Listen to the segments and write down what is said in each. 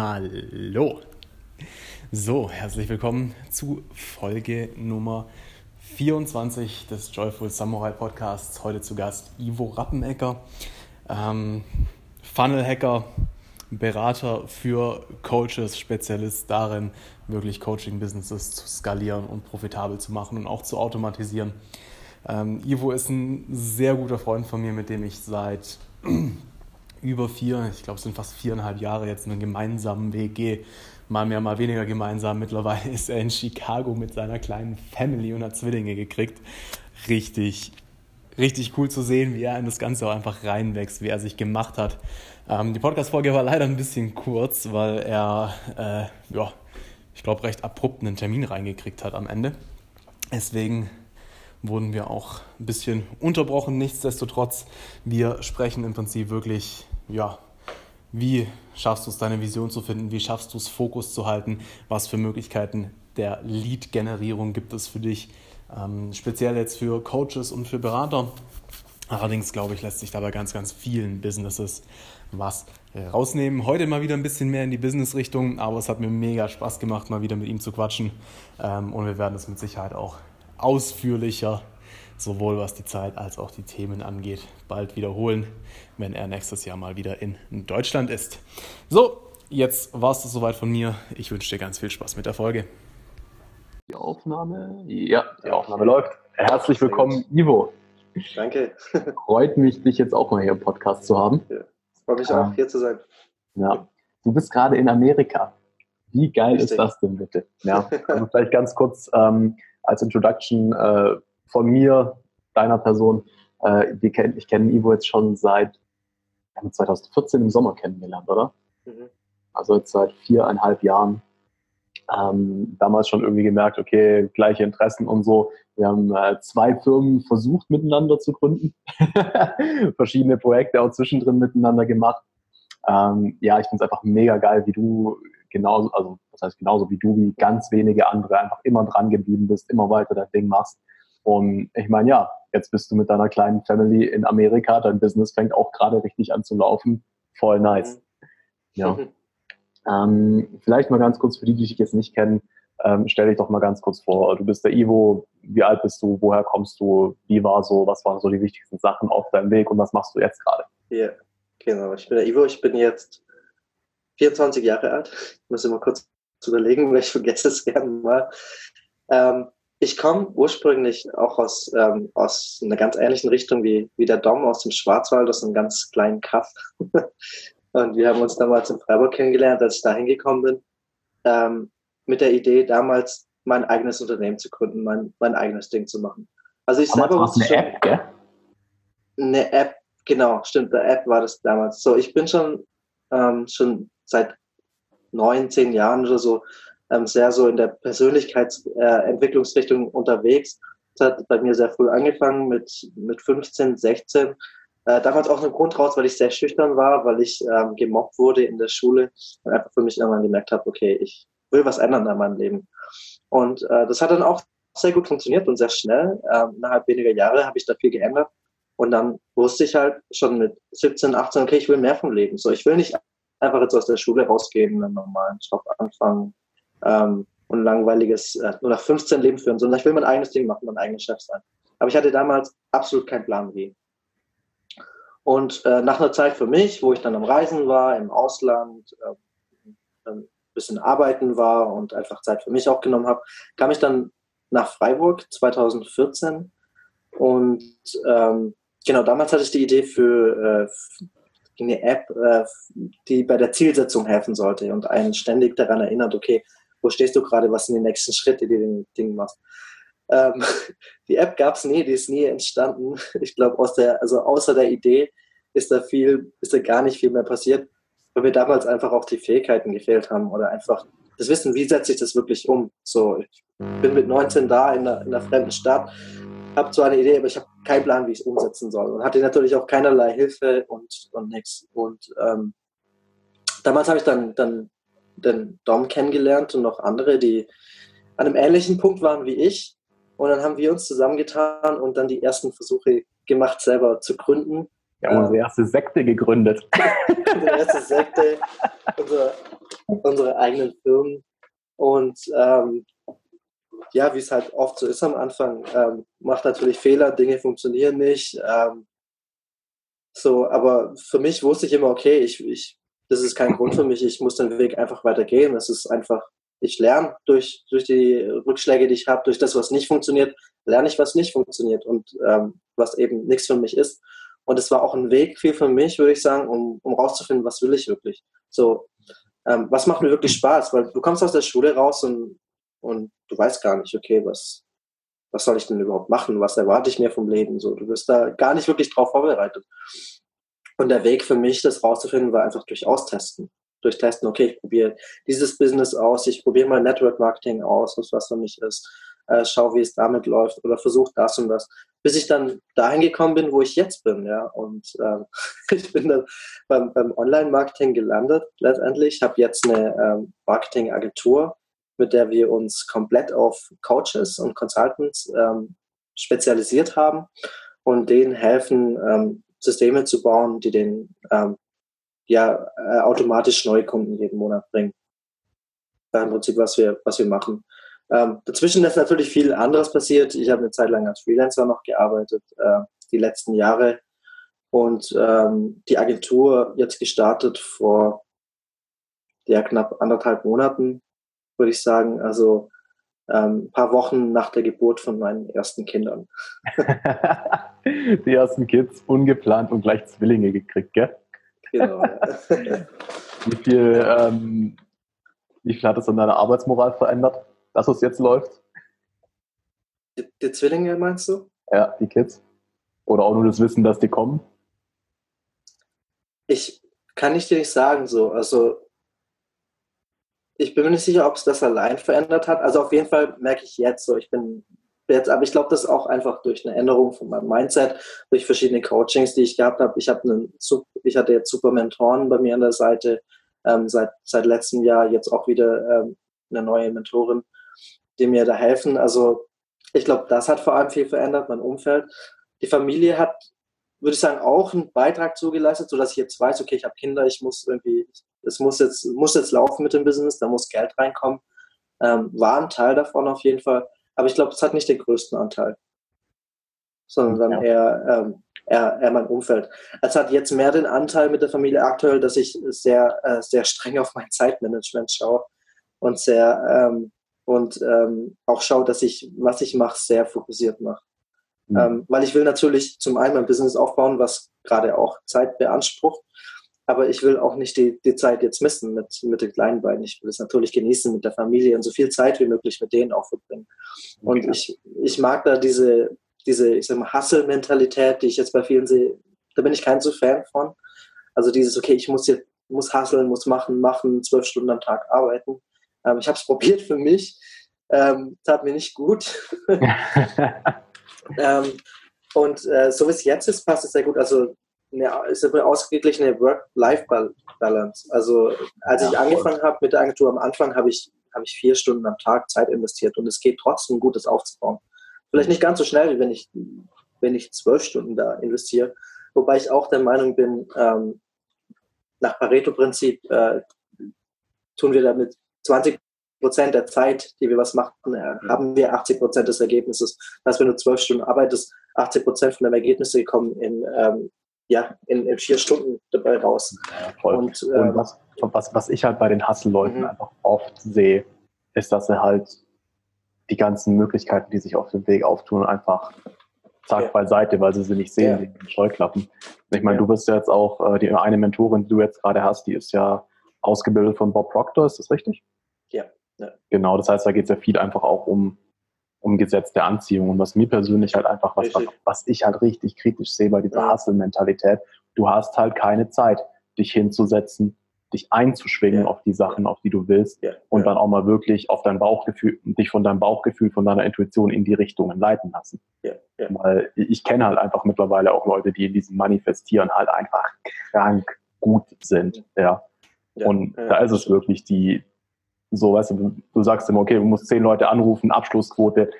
Hallo. So, herzlich willkommen zu Folge Nummer 24 des Joyful Samurai Podcasts. Heute zu Gast Ivo Rappenecker, ähm, Funnel Hacker, Berater für Coaches, Spezialist darin, wirklich Coaching-Businesses zu skalieren und profitabel zu machen und auch zu automatisieren. Ähm, Ivo ist ein sehr guter Freund von mir, mit dem ich seit über vier, ich glaube es sind fast viereinhalb Jahre jetzt einen gemeinsamen Weg gehe. Mal mehr, mal weniger gemeinsam. Mittlerweile ist er in Chicago mit seiner kleinen Family und hat Zwillinge gekriegt. Richtig, richtig cool zu sehen, wie er in das Ganze auch einfach reinwächst, wie er sich gemacht hat. Ähm, die Podcast-Folge war leider ein bisschen kurz, weil er, äh, ja, ich glaube, recht abrupt einen Termin reingekriegt hat am Ende. Deswegen wurden wir auch ein bisschen unterbrochen. Nichtsdestotrotz, wir sprechen im Prinzip wirklich, ja, wie schaffst du es, deine Vision zu finden? Wie schaffst du es, Fokus zu halten? Was für Möglichkeiten der Lead-Generierung gibt es für dich? Ähm, speziell jetzt für Coaches und für Berater. Allerdings, glaube ich, lässt sich dabei ganz, ganz vielen Businesses was rausnehmen. Heute mal wieder ein bisschen mehr in die Business-Richtung, aber es hat mir mega Spaß gemacht, mal wieder mit ihm zu quatschen. Ähm, und wir werden es mit Sicherheit auch ausführlicher, sowohl was die Zeit als auch die Themen angeht, bald wiederholen, wenn er nächstes Jahr mal wieder in Deutschland ist. So, jetzt war es soweit von mir. Ich wünsche dir ganz viel Spaß mit der Folge. Die Aufnahme? Ja, die Aufnahme läuft. Herzlich willkommen, Ivo. Danke. Freut mich, dich jetzt auch mal hier im Podcast zu haben. Ja, freut mich auch, ähm, hier zu sein. Ja, du bist gerade in Amerika. Wie geil Richtig. ist das denn bitte? Ja, also vielleicht ganz kurz, ähm, als Introduction äh, von mir, deiner Person. Äh, kenn, ich kenne Ivo jetzt schon seit 2014 im Sommer kennengelernt, oder? Mhm. Also jetzt seit viereinhalb Jahren. Ähm, damals schon irgendwie gemerkt, okay, gleiche Interessen und so. Wir haben äh, zwei Firmen versucht miteinander zu gründen, verschiedene Projekte auch zwischendrin miteinander gemacht. Ähm, ja, ich finde es einfach mega geil, wie du genauso, also das heißt genauso wie du, wie ganz wenige andere einfach immer dran geblieben bist, immer weiter dein Ding machst. Und ich meine, ja, jetzt bist du mit deiner kleinen Family in Amerika, dein Business fängt auch gerade richtig an zu laufen. Voll nice. Ja. Ähm, vielleicht mal ganz kurz für die, die dich jetzt nicht kennen, ähm, stell dich doch mal ganz kurz vor. Du bist der Ivo, wie alt bist du, woher kommst du, wie war so, was waren so die wichtigsten Sachen auf deinem Weg und was machst du jetzt gerade? Ja, genau. Ich bin der Ivo, ich bin jetzt 24 Jahre alt. Ich muss immer kurz überlegen, weil ich vergesse es gerne mal. Ähm, ich komme ursprünglich auch aus, ähm, aus einer ganz ähnlichen Richtung wie, wie der Dom aus dem Schwarzwald, aus einem ganz kleinen Kaff. und wir haben uns damals in Freiburg kennengelernt, als ich da hingekommen bin, ähm, mit der Idee, damals mein eigenes Unternehmen zu gründen, mein, mein eigenes Ding zu machen. Also ich damals selber wusste eine schon, App, gell? Eine App, genau, stimmt, eine App war das damals. So, ich bin schon, ähm, schon seit neun, zehn Jahren oder so ähm, sehr so in der Persönlichkeitsentwicklungsrichtung äh, unterwegs. Das hat bei mir sehr früh angefangen mit, mit 15, 16. Äh, damals auch ein Grund raus, weil ich sehr schüchtern war, weil ich ähm, gemobbt wurde in der Schule und einfach für mich irgendwann gemerkt habe, okay, ich will was ändern in meinem Leben. Und äh, das hat dann auch sehr gut funktioniert und sehr schnell. Ähm, innerhalb weniger Jahre habe ich da viel geändert. Und dann wusste ich halt schon mit 17, 18, okay, ich will mehr vom Leben. So, ich will nicht einfach jetzt aus der Schule rausgehen, einen normalen Job anfangen ähm, und langweiliges äh, nur nach 15 Leben führen, sondern ich will mein eigenes Ding machen, mein eigener Chef sein. Aber ich hatte damals absolut keinen Plan wie. Und äh, nach einer Zeit für mich, wo ich dann am Reisen war, im Ausland, äh, ein bisschen arbeiten war und einfach Zeit für mich auch genommen habe, kam ich dann nach Freiburg 2014 und ähm, genau damals hatte ich die Idee für, äh, eine App, äh, die bei der Zielsetzung helfen sollte und einen ständig daran erinnert, okay, wo stehst du gerade, was sind die nächsten Schritte, die du den Ding machst. Ähm, die App gab es nie, die ist nie entstanden. Ich glaube, aus also außer der Idee ist da viel, ist da gar nicht viel mehr passiert, weil mir damals einfach auch die Fähigkeiten gefehlt haben oder einfach das Wissen, wie setze ich das wirklich um. So, ich bin mit 19 da in einer, in einer fremden Stadt, habe zwar eine Idee, aber ich habe keinen Plan, wie ich es umsetzen soll. Und hatte natürlich auch keinerlei Hilfe und, und nichts. Und ähm, damals habe ich dann, dann den Dom kennengelernt und noch andere, die an einem ähnlichen Punkt waren wie ich. Und dann haben wir uns zusammengetan und dann die ersten Versuche gemacht, selber zu gründen. Wir haben unsere erste Sekte gegründet. unsere erste Sekte, unser unsere eigenen Firmen. Und ähm, ja, wie es halt oft so ist am Anfang, ähm, macht natürlich Fehler, Dinge funktionieren nicht. Ähm, so, aber für mich wusste ich immer, okay, ich, ich, das ist kein Grund für mich, ich muss den Weg einfach weitergehen. Es ist einfach, ich lerne durch, durch die Rückschläge, die ich habe, durch das, was nicht funktioniert, lerne ich, was nicht funktioniert und ähm, was eben nichts für mich ist. Und es war auch ein Weg viel für mich, würde ich sagen, um, um rauszufinden, was will ich wirklich. So, ähm, was macht mir wirklich Spaß? Weil du kommst aus der Schule raus und, und du weißt gar nicht, okay, was, was soll ich denn überhaupt machen? Was erwarte ich mir vom Leben? So, du wirst da gar nicht wirklich drauf vorbereitet. Und der Weg für mich, das rauszufinden, war einfach durch Austesten. Durch Testen, okay, ich probiere dieses Business aus, ich probiere mal Network Marketing aus, was was für mich ist, äh, schau, wie es damit läuft oder versuche das und das, bis ich dann dahin gekommen bin, wo ich jetzt bin, ja. Und äh, ich bin dann beim, beim Online-Marketing gelandet letztendlich. Ich habe jetzt eine ähm, Marketing-Agentur, mit der wir uns komplett auf Coaches und Consultants ähm, spezialisiert haben und denen helfen, ähm, Systeme zu bauen, die den ähm, ja äh, automatisch neue Kunden jeden Monat bringen. Das im Prinzip, was wir, was wir machen. Ähm, dazwischen ist natürlich viel anderes passiert. Ich habe eine Zeit lang als Freelancer noch gearbeitet, äh, die letzten Jahre. Und ähm, die Agentur jetzt gestartet vor ja, knapp anderthalb Monaten, würde ich sagen. Also ähm, ein paar Wochen nach der Geburt von meinen ersten Kindern. die ersten Kids, ungeplant und gleich Zwillinge gekriegt, gell? Genau. Wie, viel, ähm, wie viel hat es an deiner Arbeitsmoral verändert, dass es jetzt läuft? Die, die Zwillinge meinst du? Ja, die Kids. Oder auch nur das Wissen, dass die kommen? Ich kann ich dir nicht sagen so. Also ich bin mir nicht sicher, ob es das allein verändert hat. Also auf jeden Fall merke ich jetzt so, ich bin jetzt, aber ich glaube, das auch einfach durch eine Änderung von meinem Mindset, durch verschiedene Coachings, die ich gehabt habe. Ich habe ich hatte jetzt super Mentoren bei mir an der Seite ähm, seit seit letztem Jahr jetzt auch wieder ähm, eine neue Mentorin, die mir da helfen. Also ich glaube, das hat vor allem viel verändert, mein Umfeld. Die Familie hat, würde ich sagen, auch einen Beitrag zugeleistet, sodass ich jetzt weiß, okay, ich habe Kinder, ich muss irgendwie es muss jetzt, muss jetzt laufen mit dem Business, da muss Geld reinkommen. Ähm, war ein Teil davon auf jeden Fall. Aber ich glaube, es hat nicht den größten Anteil, sondern ja. eher, ähm, eher, eher mein Umfeld. Es hat jetzt mehr den Anteil mit der Familie aktuell, dass ich sehr, äh, sehr streng auf mein Zeitmanagement schaue und sehr ähm, und ähm, auch schaue, dass ich, was ich mache, sehr fokussiert mache. Mhm. Ähm, weil ich will natürlich zum einen mein Business aufbauen, was gerade auch Zeit beansprucht, aber ich will auch nicht die, die Zeit jetzt missen mit, mit den kleinen beiden. Ich will es natürlich genießen mit der Familie und so viel Zeit wie möglich mit denen auch verbringen. Und okay. ich, ich mag da diese, diese, ich sag mal, Hustle-Mentalität, die ich jetzt bei vielen sehe, da bin ich kein so Fan von. Also dieses, okay, ich muss jetzt, muss hustlen, muss machen, machen, zwölf Stunden am Tag arbeiten. Ähm, ich habe es probiert für mich, ähm, tat mir nicht gut. ähm, und äh, so wie es jetzt ist, passt es sehr gut. Also eine, ist eine ausgeglichene Work-Life-Balance. Also als ja, ich angefangen habe mit der Agentur am Anfang, habe ich, hab ich vier Stunden am Tag Zeit investiert und es geht trotzdem gut, das aufzubauen. Vielleicht nicht ganz so schnell, wie wenn ich, wenn ich zwölf Stunden da investiere. Wobei ich auch der Meinung bin, ähm, nach Pareto-Prinzip äh, tun wir damit 20 Prozent der Zeit, die wir was machen, äh, haben wir 80 Prozent des Ergebnisses. Das heißt, wenn du zwölf Stunden arbeitest, 80 Prozent von dem Ergebnisse kommen in ähm, ja, in, in, vier Stunden dabei raus. Ja. Und, äh, und was, was, was ich halt bei den Hustle-Leuten mhm. einfach oft sehe, ist, dass sie halt die ganzen Möglichkeiten, die sich auf dem Weg auftun, einfach zack ja. beiseite, weil sie sie nicht sehen, ja. die Scheuklappen. Ich meine, ja. du bist ja jetzt auch, äh, die eine Mentorin, die du jetzt gerade hast, die ist ja ausgebildet von Bob Proctor, ist das richtig? Ja. ja. Genau, das heißt, da geht es ja viel einfach auch um um Gesetz der Anziehung. Und was mir persönlich halt einfach, was, was, was ich halt richtig kritisch sehe bei dieser ja. Hustle-Mentalität, du hast halt keine Zeit, dich hinzusetzen, dich einzuschwingen ja. auf die Sachen, auf die du willst ja. und dann auch mal wirklich auf dein Bauchgefühl, dich von deinem Bauchgefühl, von deiner Intuition in die Richtungen leiten lassen. Weil ich kenne halt einfach mittlerweile auch Leute, die in diesem Manifestieren halt einfach krank gut sind. Ja. Und da ist es wirklich die, so, weißt du, du sagst immer, okay, du musst zehn Leute anrufen, Abschlussquote.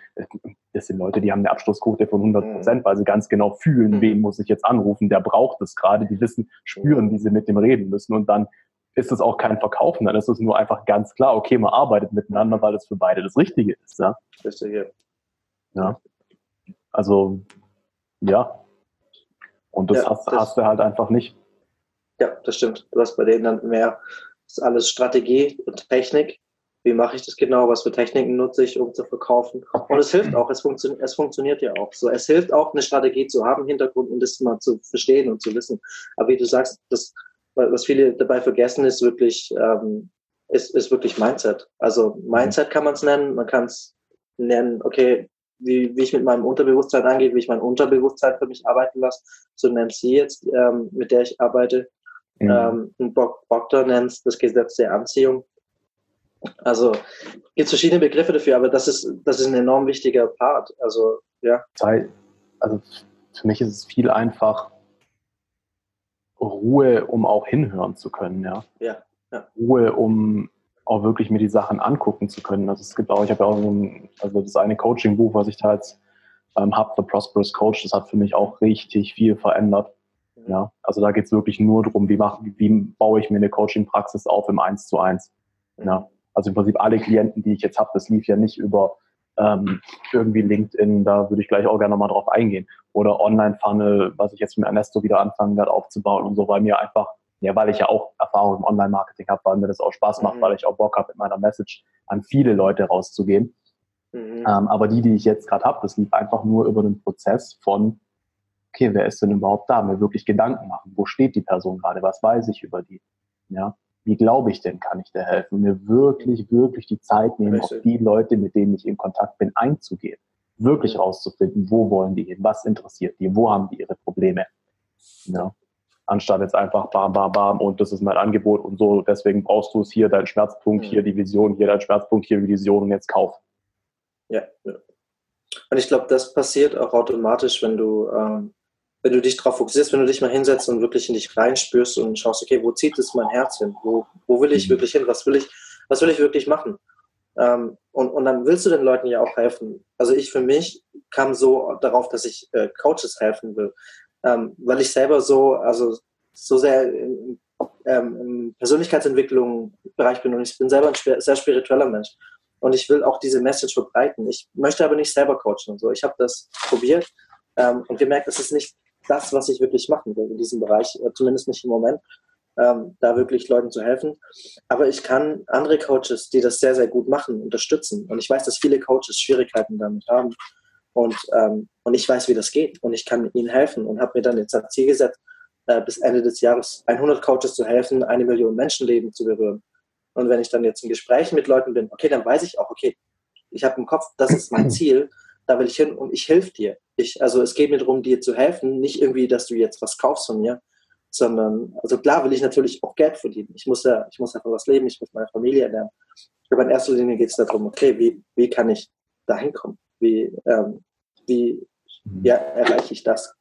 Das sind Leute, die haben eine Abschlussquote von 100 Prozent, mhm. weil sie ganz genau fühlen, mhm. wen muss ich jetzt anrufen, der braucht es gerade. Die wissen, spüren, wie sie mit dem reden müssen. Und dann ist es auch kein Verkaufen, dann ist es nur einfach ganz klar, okay, man arbeitet miteinander, weil es für beide das Richtige ist. Ja? Richtige. Ja. Also, ja. Und das, Ja, hast, das- hast du halt einfach nicht. Ja, das stimmt. Du hast bei denen dann mehr, ist alles Strategie und Technik. Wie mache ich das genau? Was für Techniken nutze ich, um zu verkaufen? Und es hilft auch, es, funktio es funktioniert ja auch. So, es hilft auch, eine Strategie zu haben Hintergrund und das mal zu verstehen und zu wissen. Aber wie du sagst, das, was viele dabei vergessen, ist wirklich, ähm, ist, ist wirklich Mindset. Also Mindset kann man es nennen, man kann es nennen, okay, wie, wie ich mit meinem Unterbewusstsein angehe, wie ich mein Unterbewusstsein für mich arbeiten lasse. So nennt sie jetzt, ähm, mit der ich arbeite. Mhm. Ähm, Proctor nennt es das Gesetz der Anziehung. Also gibt verschiedene Begriffe dafür, aber das ist, das ist ein enorm wichtiger Part. Also ja, also für mich ist es viel einfach Ruhe, um auch hinhören zu können, ja. Ja, ja. Ruhe, um auch wirklich mir die Sachen angucken zu können. Also es gibt auch, ich habe ja auch so ein, also das eine Coaching-Buch, was ich da jetzt ähm, habe, The Prosperous Coach, das hat für mich auch richtig viel verändert. Ja, also da geht es wirklich nur darum, wie, mach, wie, baue ich mir eine Coaching-Praxis auf im Eins zu eins. Ja, also im Prinzip alle Klienten, die ich jetzt habe, das lief ja nicht über ähm, irgendwie LinkedIn, da würde ich gleich auch gerne nochmal drauf eingehen. Oder Online-Funnel, was ich jetzt mit Ernesto wieder anfangen werde aufzubauen und so, weil mir einfach, ja, weil ich ja auch Erfahrung im Online-Marketing habe, weil mir das auch Spaß macht, Mhm. weil ich auch Bock habe, mit meiner Message an viele Leute rauszugehen. Mhm. Ähm, aber die, die ich jetzt gerade habe, das lief einfach nur über den Prozess von, okay, wer ist denn überhaupt da? Mir wirklich Gedanken machen. Wo steht die Person gerade? Was weiß ich über die? Ja. Wie glaube ich denn, kann ich dir helfen? Mir wirklich, wirklich die Zeit nehmen, Richtig. auf die Leute, mit denen ich in Kontakt bin, einzugehen. Wirklich rauszufinden, wo wollen die hin? Was interessiert die? Wo haben die ihre Probleme? Ja. Anstatt jetzt einfach bam, bam, bam und das ist mein Angebot und so, deswegen brauchst du es hier, dein Schmerzpunkt, Mhm. hier die Vision, hier dein Schmerzpunkt, hier die Vision und jetzt kauf. Ja, ja. Und ich glaube, das passiert auch automatisch, wenn du, ähm, wenn du dich darauf fokussierst, wenn du dich mal hinsetzt und wirklich in dich reinspürst und schaust, okay, wo zieht es mein Herz hin? Wo, wo will ich Mhm. wirklich hin? Was will ich, was will ich wirklich machen? Ähm, und, und dann willst du den Leuten ja auch helfen. Also ich für mich kam so darauf, dass ich äh, Coaches helfen will, ähm, weil ich selber so, also so sehr im, ähm, im Persönlichkeitsentwicklung-Bereich bin und ich bin selber ein sehr spiritueller Mensch. Und ich will auch diese Message verbreiten. Ich möchte aber nicht selber coachen und so. Ich habe das probiert ähm, und gemerkt, das ist nicht das, was ich wirklich machen will in diesem Bereich, äh, zumindest nicht im Moment, ähm, da wirklich Leuten zu helfen. Aber ich kann andere Coaches, die das sehr, sehr gut machen, unterstützen. Und ich weiß, dass viele Coaches Schwierigkeiten damit haben. Und, ähm, und ich weiß, wie das geht. Und ich kann ihnen helfen und habe mir dann jetzt als Ziel gesetzt, äh, bis Ende des Jahres 100 Coaches zu helfen, eine Million Menschenleben zu berühren. Und wenn ich dann jetzt in Gesprächen mit Leuten bin, okay, dann weiß ich auch, okay, ich habe im Kopf, das ist mein Ziel, da will ich hin und ich helfe dir. Ich, also es geht mir darum, dir zu helfen, nicht irgendwie, dass du jetzt was kaufst von mir, sondern, also klar will ich natürlich auch Geld verdienen. Ich muss ja, ich muss ja von was leben, ich muss meine Familie ernähren. Aber in erster Linie geht es darum, okay, wie, wie kann ich da hinkommen? Wie, ähm, wie ja, erreiche ich das?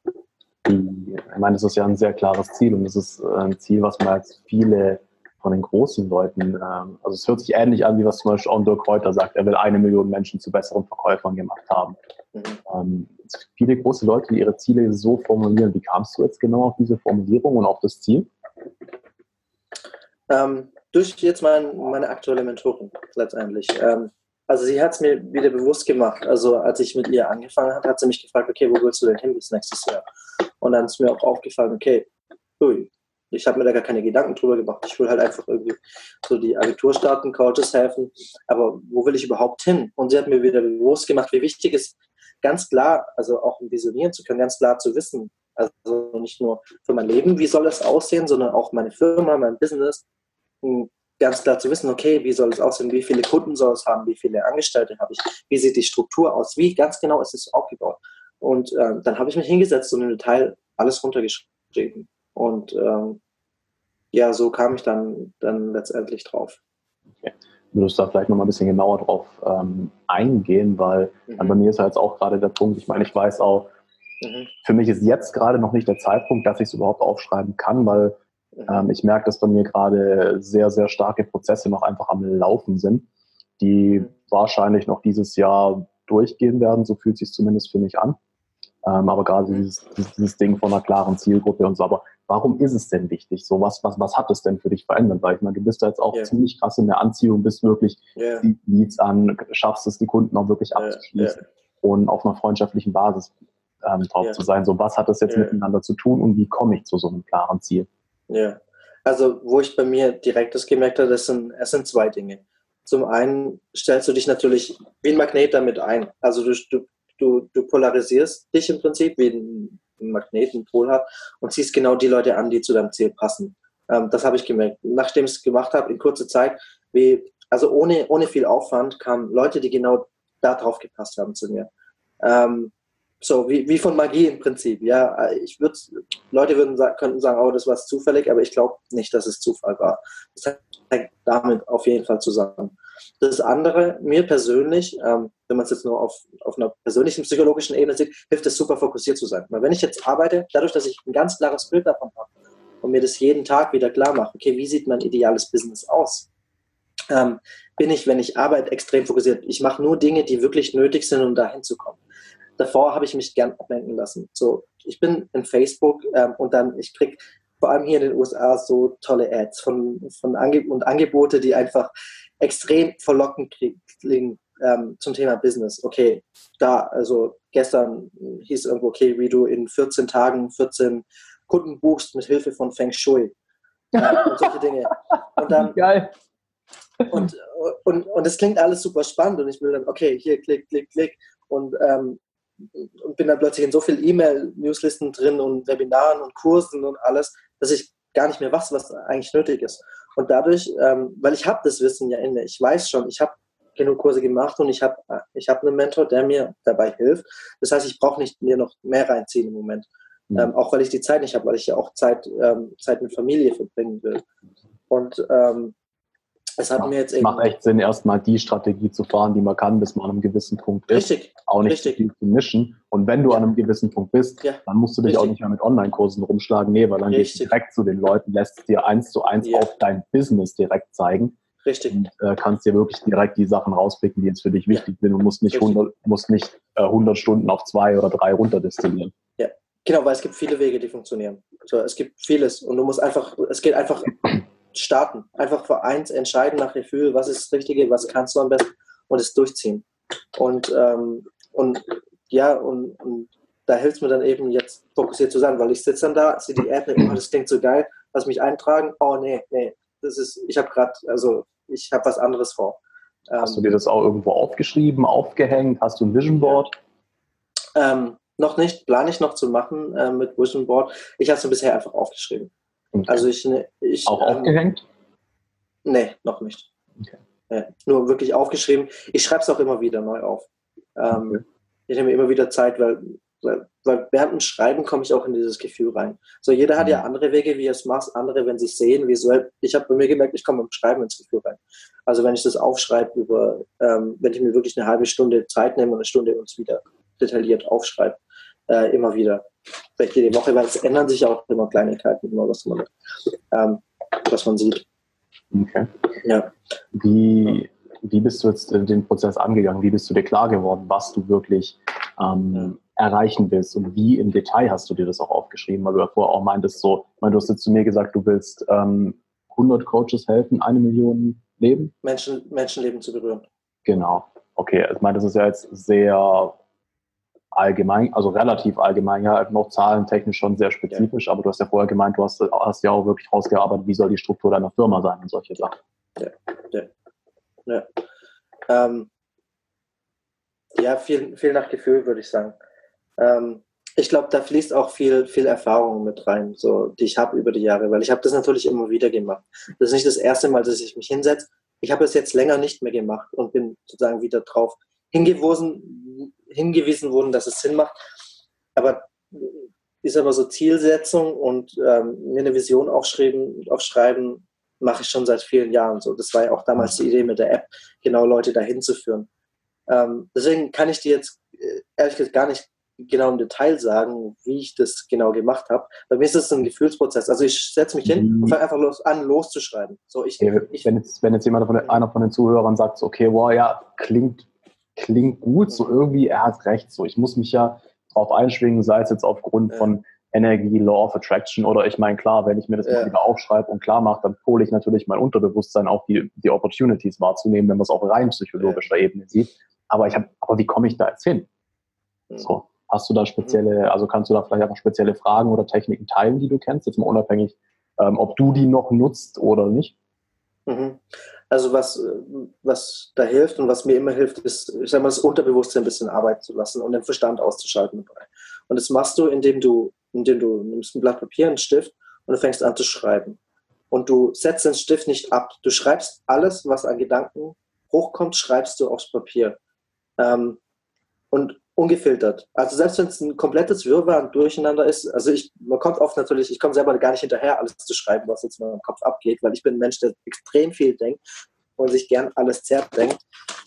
die, ich meine, das ist ja ein sehr klares Ziel und das ist äh, ein Ziel, was man als viele von den großen Leuten, ähm, also es hört sich ähnlich an, wie was zum Beispiel Dirk Kräuter sagt, er will eine Million Menschen zu besseren Verkäufern gemacht haben. Mhm. Ähm, viele große Leute, die ihre Ziele so formulieren, wie kamst du jetzt genau auf diese Formulierung und auf das Ziel? Ähm, durch jetzt mein, meine aktuelle Mentorin letztendlich. Ähm, also sie hat es mir wieder bewusst gemacht. Also als ich mit ihr angefangen habe, hat sie mich gefragt, okay, wo willst du denn hin bis nächstes Jahr? Und dann ist mir auch aufgefallen, okay, ui, ich habe mir da gar keine Gedanken drüber gemacht. Ich will halt einfach irgendwie so die Agentur starten, Coaches helfen. Aber wo will ich überhaupt hin? Und sie hat mir wieder bewusst gemacht, wie wichtig es ganz klar, also auch visionieren zu können, ganz klar zu wissen, also nicht nur für mein Leben, wie soll es aussehen, sondern auch meine Firma, mein Business, ganz klar zu wissen, okay, wie soll es aussehen, wie viele Kunden soll es haben, wie viele Angestellte habe ich, wie sieht die Struktur aus, wie ganz genau ist es aufgebaut. Und ähm, dann habe ich mich hingesetzt und im Detail alles runtergeschrieben. Und ähm, ja, so kam ich dann, dann letztendlich drauf. Du musst da vielleicht noch mal ein bisschen genauer drauf ähm, eingehen, weil Mhm. bei mir ist ja jetzt auch gerade der Punkt, ich meine, ich weiß auch, Mhm. für mich ist jetzt gerade noch nicht der Zeitpunkt, dass ich es überhaupt aufschreiben kann, weil Mhm. Ähm, ich merke, dass bei mir gerade sehr, sehr starke Prozesse noch einfach am Laufen sind, die Mhm. wahrscheinlich noch dieses Jahr durchgehen werden. So fühlt sich zumindest für mich an. Ähm, aber gerade dieses, dieses, Ding von einer klaren Zielgruppe und so. Aber warum ist es denn wichtig? So, was, was, was hat es denn für dich verändert? Weil ich meine, du bist da jetzt auch Ja. ziemlich krass in der Anziehung, bist wirklich die Leads an, schaffst es, die Kunden auch wirklich abzuschließen und auf einer freundschaftlichen Basis ähm, drauf zu sein. So, was hat das jetzt miteinander zu tun und wie komme ich zu so einem klaren Ziel? ja. Also, wo ich bei mir direkt das gemerkt habe, das sind, es sind zwei Dinge. Zum einen stellst du dich natürlich wie ein Magnet damit ein. Also du, du, du, du polarisierst dich im Prinzip, wie ein ein Magnet einen Pol hat und ziehst genau die Leute an, die zu deinem Ziel passen. Ähm, das habe ich gemerkt. Nachdem ich es gemacht habe, in kurzer Zeit, wie, also ohne, ohne viel Aufwand, kamen Leute, die genau da drauf gepasst haben zu mir. Ähm, so, wie, wie von Magie im Prinzip. Ja, ich würde, Leute würden könnten sagen, oh, das war zufällig, aber ich glaube nicht, dass es Zufall war. Das hängt damit auf jeden Fall zusammen. Das andere, mir persönlich, ähm, wenn man es jetzt nur auf, auf einer persönlichen psychologischen Ebene sieht, hilft es super fokussiert zu sein. Weil wenn ich jetzt arbeite, dadurch, dass ich ein ganz klares Bild davon habe und mir das jeden Tag wieder klar mache, okay, wie sieht mein ideales Business aus? Ähm, bin ich, wenn ich arbeite, extrem fokussiert. Ich mache nur Dinge, die wirklich nötig sind, um dahin zu kommen. Davor habe ich mich gern ablenken lassen. So, ich bin in Facebook ähm, und dann, ich krieg vor allem hier in den USA so tolle Ads von, von Ange und Angebote, die einfach extrem verlockend klingen ähm, zum Thema Business. Okay, da, also gestern hieß irgendwo, okay, wie du in 14 Tagen 14 Kunden buchst mit Hilfe von Feng Shui. Äh, und solche Dinge. Und dann, Geil. und, und, und das klingt alles super spannend und ich will dann, okay, hier klick, klick, klick und, ähm, und bin dann plötzlich in so viel E-Mail-Newslisten drin und Webinaren und Kursen und alles, dass ich gar nicht mehr weiß, was eigentlich nötig ist. Und dadurch, ähm, weil ich habe das Wissen ja inne, ich weiß schon, ich habe genug Kurse gemacht und ich habe ich hab einen Mentor, der mir dabei hilft. Das heißt, ich brauche nicht mir noch mehr reinziehen im Moment. Mhm. Ähm, auch weil ich die Zeit nicht habe, weil ich ja auch Zeit, ähm, Zeit mit Familie verbringen will. Und ähm, es hat Ja, mir jetzt eben. Macht echt Sinn, erstmal die Strategie zu fahren, die man kann, bis man an einem gewissen Punkt ist. Richtig, Auch nicht richtig. zu viel zu mischen. Und wenn du Ja. an einem gewissen Punkt bist, Ja. dann musst du dich Richtig. auch nicht mehr mit Online-Kursen rumschlagen. Nee, weil dann gehst du Richtig. direkt zu den Leuten, lässt es dir eins zu eins Ja. auf dein Business direkt zeigen richtig. und äh, kannst dir wirklich direkt die Sachen rauspicken, die jetzt für dich Ja. wichtig sind und musst nicht, Richtig. 100, musst nicht äh, 100 Stunden auf zwei oder drei runterdestillieren. Genau, weil es gibt viele Wege, die funktionieren. So, es gibt vieles und du musst einfach, es geht einfach starten. Einfach für eins entscheiden nach Gefühl, was ist das Richtige, was kannst du am besten und es durchziehen. Und, ähm, und ja, und, und da hilft es mir dann eben jetzt fokussiert zu sein, weil ich sitze dann da, sehe die App, oh, das klingt so geil, lass mich eintragen, oh nee, nee, das ist, ich habe gerade, also ich habe was anderes vor. Hast du Ähm, dir das auch irgendwo aufgeschrieben, aufgehängt? Hast du ein Vision Board? ähm, noch nicht, plane ich noch zu machen äh, mit Vision Board. Ich habe es bisher einfach aufgeschrieben. Okay. Also ich, ne- ich auch ähm, aufgehängt? Nee, noch nicht. Okay. Ja, nur wirklich aufgeschrieben. Ich schreibe es auch immer wieder neu auf. Ähm, Okay. Ich nehme immer wieder Zeit, weil, weil, weil während dem Schreiben komme ich auch in dieses Gefühl rein. So, jeder hat ja Mhm. andere Wege, wie er es macht, andere, wenn sie es sehen, visuell. Ich habe bei mir gemerkt, ich komme beim Schreiben ins Gefühl rein. Also wenn ich das aufschreibe über, ähm, wenn ich mir wirklich eine halbe Stunde Zeit nehme und eine Stunde uns wieder detailliert aufschreibe, äh, immer wieder. Vielleicht jede Woche, weil es ändern sich auch immer Kleinigkeiten, immer was man, ähm, was man sieht. Okay. Ja. Wie, wie bist du jetzt den Prozess angegangen? Wie bist du dir klar geworden, was du wirklich ähm, erreichen willst und wie im Detail hast du dir das auch aufgeschrieben? Weil du ja vorher auch meintest, so, ich meine, du hast jetzt zu mir gesagt, du willst ähm, 100 Coaches helfen, eine Million leben? Menschen, Menschenleben zu berühren. Genau. Okay, ich meine, das ist ja jetzt sehr allgemein, also relativ allgemein, ja, noch zahlentechnisch schon sehr spezifisch, aber du hast ja vorher gemeint, du hast, hast ja auch wirklich rausgearbeitet, wie soll die Struktur deiner Firma sein und solche Sachen. Ja, ähm, ja viel, viel nach Gefühl, würde ich sagen. Ähm, ich glaube, da fließt auch viel, viel Erfahrung mit rein, so, die ich habe über die Jahre, weil ich habe das natürlich immer wieder gemacht. Das ist nicht das erste Mal, dass ich mich hinsetze. Ich habe es jetzt länger nicht mehr gemacht und bin sozusagen wieder drauf hingewiesen, hingewiesen worden, dass es Sinn macht. Aber ist aber so Zielsetzung und ähm, mir eine Vision aufschreiben, aufschreiben mache ich schon seit vielen Jahren so. Das war ja auch damals die Idee mit der App, genau Leute dahin zu führen. Ähm, deswegen kann ich dir jetzt äh, ehrlich gesagt gar nicht genau im Detail sagen, wie ich das genau gemacht habe. Bei mir ist es ein Gefühlsprozess. Also ich setze mich hin und fange einfach los, an, loszuschreiben. So, ich, ich, wenn, jetzt, wenn jetzt jemand von den, einer von den Zuhörern sagt, okay, wow, ja, klingt, klingt gut, so irgendwie, er hat recht, so, ich muss mich ja drauf einschwingen, sei es jetzt aufgrund Ja. von Energie, Law of Attraction oder ich meine, klar, wenn ich mir das ja. wieder aufschreibe und klar mache, dann pole ich natürlich mein Unterbewusstsein auch die, die Opportunities wahrzunehmen, wenn man es auf rein psychologischer ja. Ebene sieht. Aber ich habe, aber wie komme ich da jetzt hin? Mhm. So, hast du da spezielle, mhm. also kannst du da vielleicht einfach spezielle Fragen oder Techniken teilen, die du kennst, jetzt mal unabhängig, ähm, ob du die noch nutzt oder nicht? Mhm. Also was, was da hilft und was mir immer hilft, ist, ich sag mal, das Unterbewusstsein ein bisschen arbeiten zu lassen und den Verstand auszuschalten dabei. Und das machst du, indem du, indem du nimmst ein Blatt Papier, einen Stift und du fängst an zu schreiben. Und du setzt den Stift nicht ab. Du schreibst alles, was an Gedanken hochkommt, schreibst du aufs Papier. Ähm, und ungefiltert. Also selbst wenn es ein komplettes Wirrwarr und Durcheinander ist, also ich, man kommt oft natürlich, ich komme selber gar nicht hinterher, alles zu schreiben, was jetzt in meinem Kopf abgeht, weil ich bin ein Mensch, der extrem viel denkt und sich gern alles zerdenkt.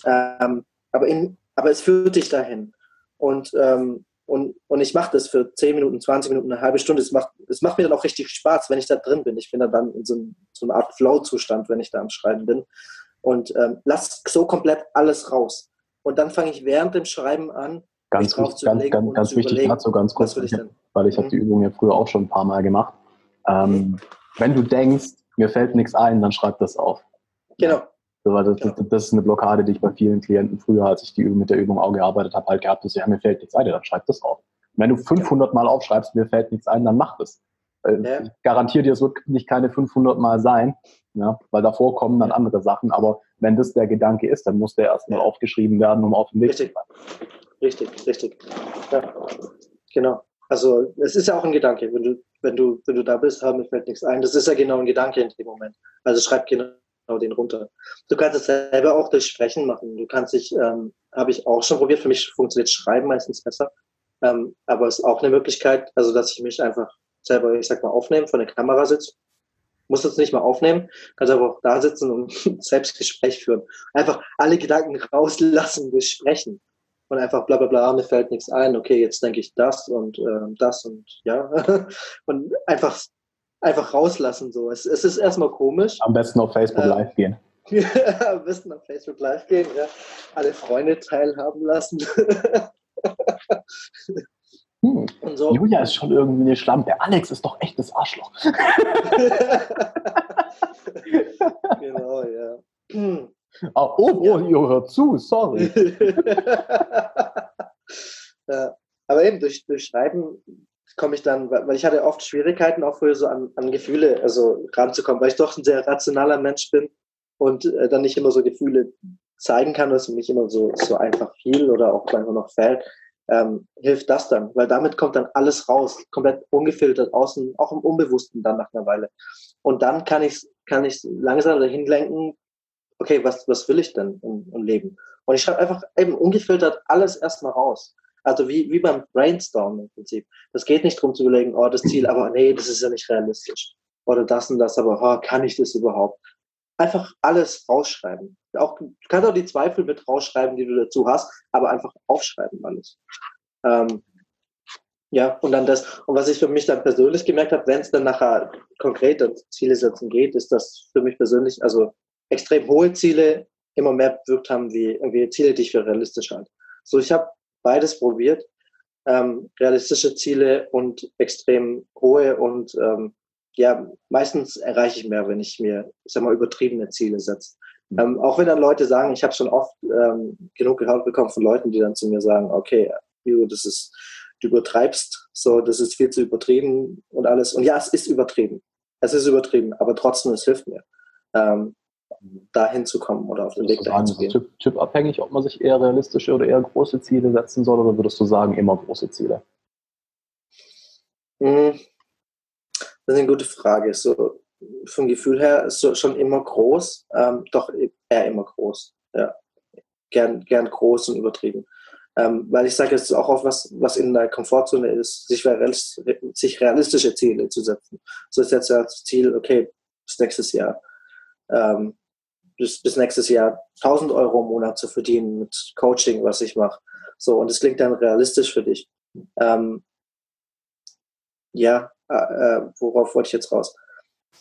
Ähm, aber, in, aber es führt dich dahin. Und, ähm, und, und ich mache das für 10 Minuten, 20 Minuten, eine halbe Stunde. Es macht, es macht mir dann auch richtig Spaß, wenn ich da drin bin. Ich bin dann in so, ein, so einer Art Flow-Zustand, wenn ich da am Schreiben bin. Und ähm, lass so komplett alles raus. Und dann fange ich während dem Schreiben an, Ganz, wichtig, ganz, ganz, ganz wichtig dazu, ganz kurz, ich hab, weil ich mhm. habe die Übung ja früher auch schon ein paar Mal gemacht. Ähm, mhm. Wenn du denkst, mir fällt nichts ein, dann schreib das auf. Genau. So, das, das, das, ist eine Blockade, die ich bei vielen Klienten früher, als ich die, mit der Übung auch gearbeitet habe, halt gehabt, dass ja, mir fällt nichts ein, dann schreib das auf. wenn du 500 Mal aufschreibst, mir fällt nichts ein, dann mach das. Ja. Ich garantiere dir, es wird nicht keine 500 Mal sein, ja, weil davor kommen dann andere Sachen. Aber wenn das der Gedanke ist, dann muss der erstmal ja. aufgeschrieben werden, um auf den Weg zu kommen. Richtig, richtig. Ja, genau. Also es ist ja auch ein Gedanke, wenn du, wenn du, wenn du da bist, haben mir fällt nichts ein. Das ist ja genau ein Gedanke in dem Moment. Also schreib genau den runter. Du kannst es selber auch durch Sprechen machen. Du kannst dich, ähm, habe ich auch schon probiert, für mich funktioniert Schreiben meistens besser. Ähm, aber es ist auch eine Möglichkeit, also dass ich mich einfach selber, ich sag mal, aufnehme, vor der Kamera sitze. Muss das nicht mal aufnehmen, kannst aber auch da sitzen und selbst Gespräch führen. Einfach alle Gedanken rauslassen durch Sprechen und einfach bla bla bla, mir fällt nichts ein, okay, jetzt denke ich das und äh, das und ja. und einfach, einfach rauslassen so. Es, es ist erstmal komisch. Am besten auf Facebook ähm, Live gehen. Am besten auf Facebook Live gehen, ja. Alle Freunde teilhaben lassen. Hm. So. Julia ist schon irgendwie eine Schlampe. Alex ist doch echtes Arschloch. genau, ja. Ah, oh, oh, ihr hört zu, sorry. ja, aber eben durch, durch Schreiben komme ich dann, weil ich hatte oft Schwierigkeiten auch früher so an, an Gefühle, also ranzukommen, weil ich doch ein sehr rationaler Mensch bin und äh, dann nicht immer so Gefühle zeigen kann, was mich immer so, so einfach viel oder auch einfach noch fällt, ähm, hilft das dann, weil damit kommt dann alles raus, komplett ungefiltert außen, auch im Unbewussten dann nach einer Weile. Und dann kann ich kann ich langsam dahin lenken, okay, was, was will ich denn im, im Leben? Und ich schreibe einfach eben ungefiltert alles erstmal raus. Also wie, wie beim Brainstorm im Prinzip. Das geht nicht darum zu überlegen, oh, das Ziel, aber nee, das ist ja nicht realistisch. Oder das und das, aber oh, kann ich das überhaupt? Einfach alles rausschreiben. Auch, du kannst auch die Zweifel mit rausschreiben, die du dazu hast, aber einfach aufschreiben alles. Ähm, ja, und dann das, und was ich für mich dann persönlich gemerkt habe, wenn es dann nachher konkret um Ziele setzen geht, ist das für mich persönlich, also extrem hohe Ziele immer mehr bewirkt haben wie irgendwie Ziele, die ich für realistisch halte. So, ich habe beides probiert, ähm, realistische Ziele und extrem hohe und ähm, ja, meistens erreiche ich mehr, wenn ich mir, ich sag mal, übertriebene Ziele setze. Mhm. Ähm, auch wenn dann Leute sagen, ich habe schon oft ähm, genug gehört bekommen von Leuten, die dann zu mir sagen, okay, das ist, du übertreibst, so, das ist viel zu übertrieben und alles. Und ja, es ist übertrieben. Es ist übertrieben, aber trotzdem, es hilft mir. Ähm, dahin zu kommen oder auf den Weg dahin zu gehen. Typ, typabhängig, ob man sich eher realistische oder eher große Ziele setzen soll oder würdest du sagen, immer große Ziele? Hm, das ist eine gute Frage. So, vom Gefühl her ist so schon immer groß, ähm, doch eher immer groß. Ja. Gern, gern groß und übertrieben. Ähm, weil ich sage, es ist auch oft was, was in der Komfortzone ist, sich, sich realistische Ziele zu setzen. So ist jetzt das Ziel, okay, bis nächstes Jahr ähm, bis, bis nächstes Jahr 1000 Euro im Monat zu verdienen mit Coaching, was ich mache. So, und das klingt dann realistisch für dich. Ähm, ja, äh, äh, worauf wollte ich jetzt raus?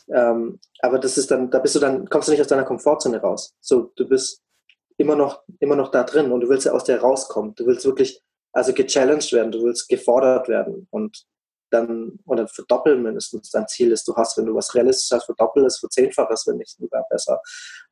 Ähm, aber das ist dann, da bist du dann, kommst du nicht aus deiner Komfortzone raus. So, du bist immer noch, immer noch da drin und du willst ja aus der rauskommen. Du willst wirklich, also gechallenged werden, du willst gefordert werden und dann oder verdoppeln mindestens dein Ziel ist. Du hast, wenn du was realistisch hast, verdoppel es, verzehnfach es, wenn nicht sogar besser.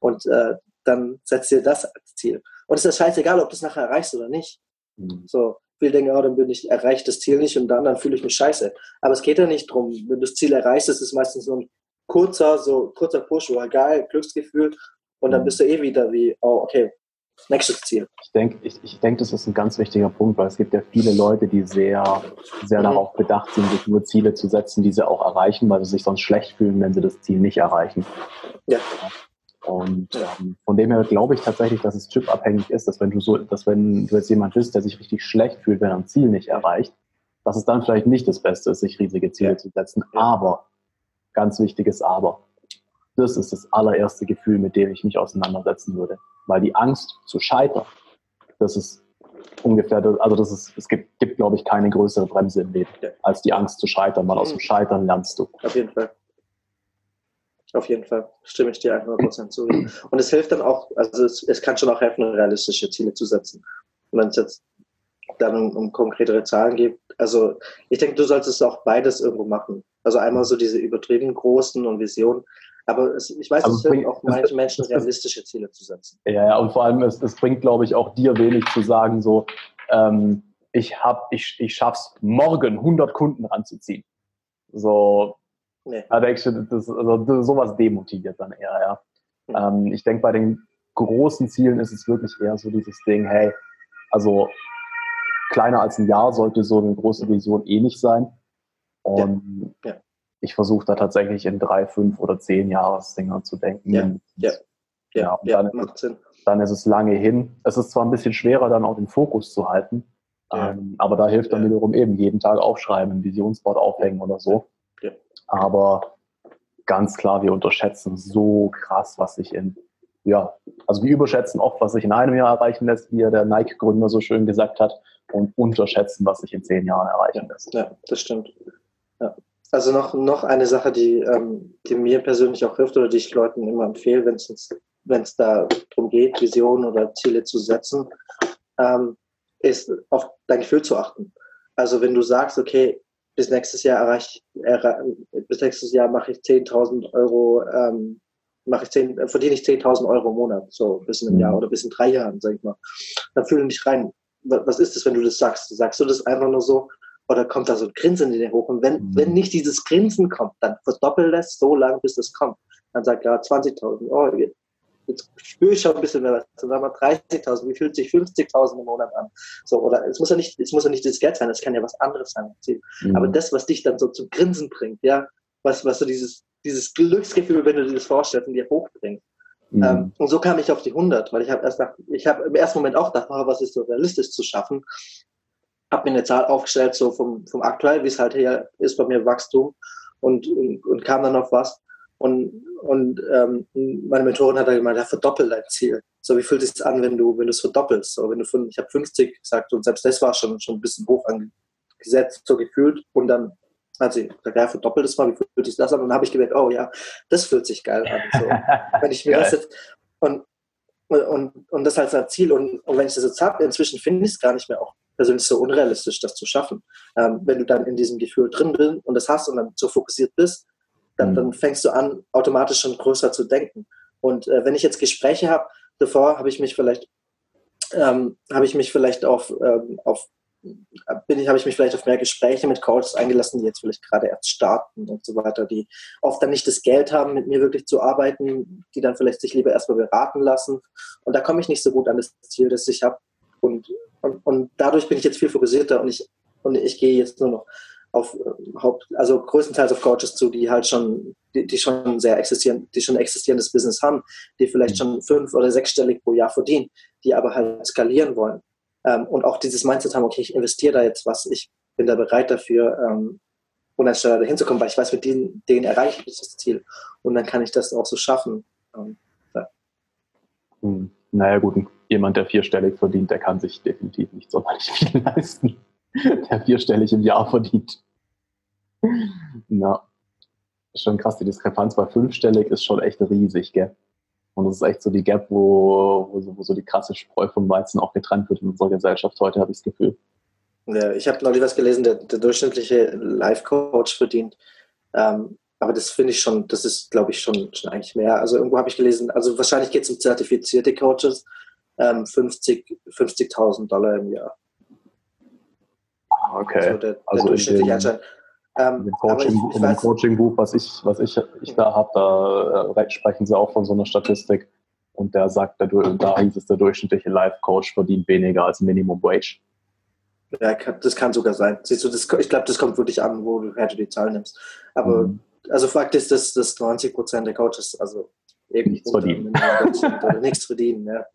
Und äh, dann setzt dir das als Ziel. Und es ist scheißegal, ob du es nachher erreichst oder nicht. Mhm. So, viele denken, oh, dann bin ich, erreicht das Ziel nicht und dann, dann fühle ich mich scheiße. Aber es geht ja nicht drum. Wenn du das Ziel erreichst, ist es meistens so ein kurzer, so kurzer Push, oder geil, Glücksgefühl. Und dann mhm. bist du eh wieder wie, oh, okay, nächstes Ziel. Ich denke, ich, ich denk, das ist ein ganz wichtiger Punkt, weil es gibt ja viele Leute, die sehr, sehr mhm. darauf bedacht sind, sich nur Ziele zu setzen, die sie auch erreichen, weil sie sich sonst schlecht fühlen, wenn sie das Ziel nicht erreichen. Ja. Und ähm, von dem her glaube ich tatsächlich, dass es chipabhängig ist, dass wenn du so, dass wenn du jetzt jemand bist, der sich richtig schlecht fühlt, wenn er ein Ziel nicht erreicht, dass es dann vielleicht nicht das Beste ist, sich riesige Ziele ja. zu setzen. Aber, ganz wichtiges Aber, das ist das allererste Gefühl, mit dem ich mich auseinandersetzen würde. Weil die Angst zu scheitern, das ist ungefähr, also das ist, es gibt, gibt glaube ich, keine größere Bremse im Leben, als die Angst zu scheitern, weil aus dem mhm. Scheitern lernst du. Auf jeden Fall. Auf jeden Fall stimme ich dir 100% zu. Und es hilft dann auch, also es, es kann schon auch helfen, realistische Ziele zu setzen. Und wenn es jetzt dann um, um konkretere Zahlen geht, also ich denke, du solltest auch beides irgendwo machen. Also einmal so diese übertrieben großen und Visionen, aber es, ich weiß, also es hilft auch manchen Menschen realistische Ziele zu setzen. Ja, ja, und vor allem, es, es bringt, glaube ich, auch dir wenig zu sagen, so, ähm, ich, hab, ich, ich schaff's morgen 100 Kunden ranzuziehen. So, Nee. Da denkst du, das, also, sowas demotiviert dann eher, ja. Mhm. Ähm, ich denke, bei den großen Zielen ist es wirklich eher so dieses Ding, hey, also kleiner als ein Jahr sollte so eine große Vision eh nicht sein. Und ja. Ja. Ich versuche da tatsächlich in drei, fünf oder zehn Jahresdinger zu denken. Ja, ja. ja, und dann, macht Sinn. dann ist es lange hin. Es ist zwar ein bisschen schwerer, dann auch den Fokus zu halten, ähm, aber da hilft dann wiederum eben jeden Tag aufschreiben, ein Visionsboard aufhängen oder so. Aber ganz klar, wir unterschätzen so krass, was sich in, ja, also wir überschätzen oft, was sich in einem Jahr erreichen lässt, wie der Nike-Gründer so schön gesagt hat, und unterschätzen, was sich in zehn Jahren erreichen lässt. Ja, das stimmt. Ja. Also noch, noch eine Sache, die, ähm, die mir persönlich auch hilft oder die ich Leuten immer empfehle, wenn es darum geht, Visionen oder Ziele zu setzen, ähm, ist auf dein Gefühl zu achten. Also wenn du sagst, okay, bis nächstes Jahr erreiche erreich, bis nächstes Jahr mache ich 10.000 Euro, ähm, mache ich 10, äh, verdiene ich 10.000 Euro im Monat, so bis in einem Jahr mhm. oder bis in drei Jahren, sag ich mal. Dann fühle dich rein. Was ist das, wenn du das sagst? Sagst du das einfach nur so? Oder kommt da so ein Grinsen in dir hoch? Und wenn, mhm. wenn nicht dieses Grinsen kommt, dann verdoppel das so lange, bis das kommt. Dann sagt er ja, 20.000, oh, jetzt spüre ich schon ein bisschen mehr was. Dann sagen wir 30.000, wie fühlt sich 50.000 im Monat an? So, oder es muss ja nicht, es muss ja nicht das Geld sein, es kann ja was anderes sein. Mhm. Aber das, was dich dann so zum Grinsen bringt, ja, was, was so dieses, dieses Glücksgefühl, wenn du dir das vorstellst, in dir hochbringt. Mhm. Ähm, und so kam ich auf die 100, weil ich habe erst nach, ich habe im ersten Moment auch gedacht, oh, was ist so realistisch zu schaffen. Habe mir eine Zahl aufgestellt, so vom, vom aktuell, wie es halt hier ist bei mir Wachstum und, und, und kam dann auf was. Und, und ähm, meine Mentorin hat dann gemeint, ja, verdoppel dein Ziel. So, wie fühlt es sich an, wenn du, wenn du es verdoppelst? So, wenn du von, ich habe 50 gesagt und selbst das war schon, schon ein bisschen hoch angesetzt, so gefühlt. Und dann hat sie gesagt, ja, verdoppelt es mal, wie fühlt sich das an? Und dann habe ich gemerkt, oh ja, das fühlt sich geil an. So, wenn ich mir das jetzt, und, und, und das als ein Ziel. Und, und wenn ich das jetzt habe, inzwischen finde ich es gar nicht mehr auch persönlich so unrealistisch, das zu schaffen. Ähm, wenn du dann in diesem Gefühl drin bist und das hast und dann so fokussiert bist, dann, dann fängst du an, automatisch schon größer zu denken. Und äh, wenn ich jetzt Gespräche habe, davor habe ich mich vielleicht, ähm, habe ich mich vielleicht auf, ähm, auf bin ich, habe ich mich vielleicht auf mehr Gespräche mit Coaches eingelassen, die jetzt vielleicht gerade erst starten und so weiter, die oft dann nicht das Geld haben, mit mir wirklich zu arbeiten, die dann vielleicht sich lieber erstmal beraten lassen. Und da komme ich nicht so gut an das Ziel, das ich habe. Und, und, und dadurch bin ich jetzt viel fokussierter und ich, und ich gehe jetzt nur noch auf äh, Haupt, also größtenteils auf Coaches zu, die halt schon, die, die schon sehr existieren, die schon existierendes Business haben, die vielleicht mhm. schon fünf oder sechsstellig pro Jahr verdienen, die aber halt skalieren wollen. Ähm, und auch dieses Mindset haben, okay, ich investiere da jetzt was, ich bin da bereit dafür, ähm, unanständig dahin zu kommen, weil ich weiß, mit denen, denen erreiche ich das Ziel. Und dann kann ich das auch so schaffen. Ähm, ja. Hm. Naja, gut, jemand, der vierstellig verdient, der kann sich definitiv nicht sonderlich viel leisten der vierstellig im Jahr verdient. Na, schon krass, die Diskrepanz bei fünfstellig ist schon echt riesig, gell? Und das ist echt so die Gap, wo, wo, so, wo so die krasse Spreu vom Weizen auch getrennt wird in unserer Gesellschaft heute, habe ich das Gefühl. Ja, ich habe neulich was gelesen, der, der durchschnittliche Life-Coach verdient. Ähm, aber das finde ich schon, das ist, glaube ich, schon, schon eigentlich mehr. Also irgendwo habe ich gelesen, also wahrscheinlich geht es um zertifizierte Coaches, ähm, 50 50.000 Dollar im Jahr. Ah, okay. Also, der, der also durchschnittliche Anschein. Ähm, Coaching, in dem Coaching-Buch, was ich, was ich, ich da habe, da äh, sprechen sie auch von so einer Statistik. Und der sagt, der, da hieß es, der durchschnittliche Life-Coach verdient weniger als Minimum Wage. Ja, das kann sogar sein. Siehst du, das, ich glaube, das kommt wirklich an, wo du, du die Zahlen nimmst. Aber mhm. also Fakt ist, dass, dass 90 Prozent der Coaches also eben nichts verdienen. Oder nichts verdienen. Ja.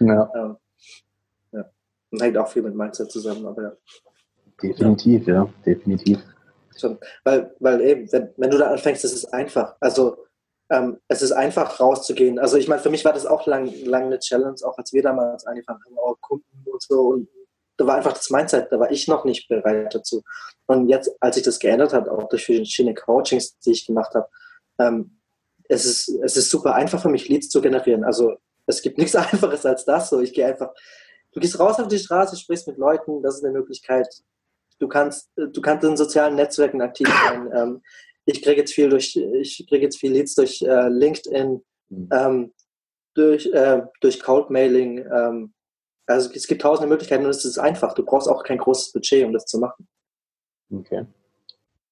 Ja. Ähm, ja. Und hängt auch viel mit Mindset zusammen. Aber ja. Definitiv, ja, ja definitiv. Schon. Weil, weil eben, wenn, wenn du da anfängst, ist es einfach. Also ähm, es ist einfach rauszugehen. Also ich meine, für mich war das auch lang, lang eine Challenge, auch als wir damals angefangen haben, auch Kunden und so und da war einfach das Mindset, da war ich noch nicht bereit dazu. Und jetzt, als sich das geändert hat, auch durch verschiedene Coachings, die ich gemacht habe, ähm, es, ist, es ist super einfach für mich, Leads zu generieren. Also es gibt nichts Einfaches als das. So, ich gehe einfach, du gehst raus auf die Straße, sprichst mit Leuten, das ist eine Möglichkeit. Du kannst, du kannst in sozialen Netzwerken aktiv sein. Ähm, ich kriege jetzt viel durch, ich kriege jetzt viel Leads durch äh, LinkedIn, mhm. ähm, durch, äh, durch Cold Mailing, ähm, also es gibt tausende Möglichkeiten und es ist einfach. Du brauchst auch kein großes Budget, um das zu machen. Okay.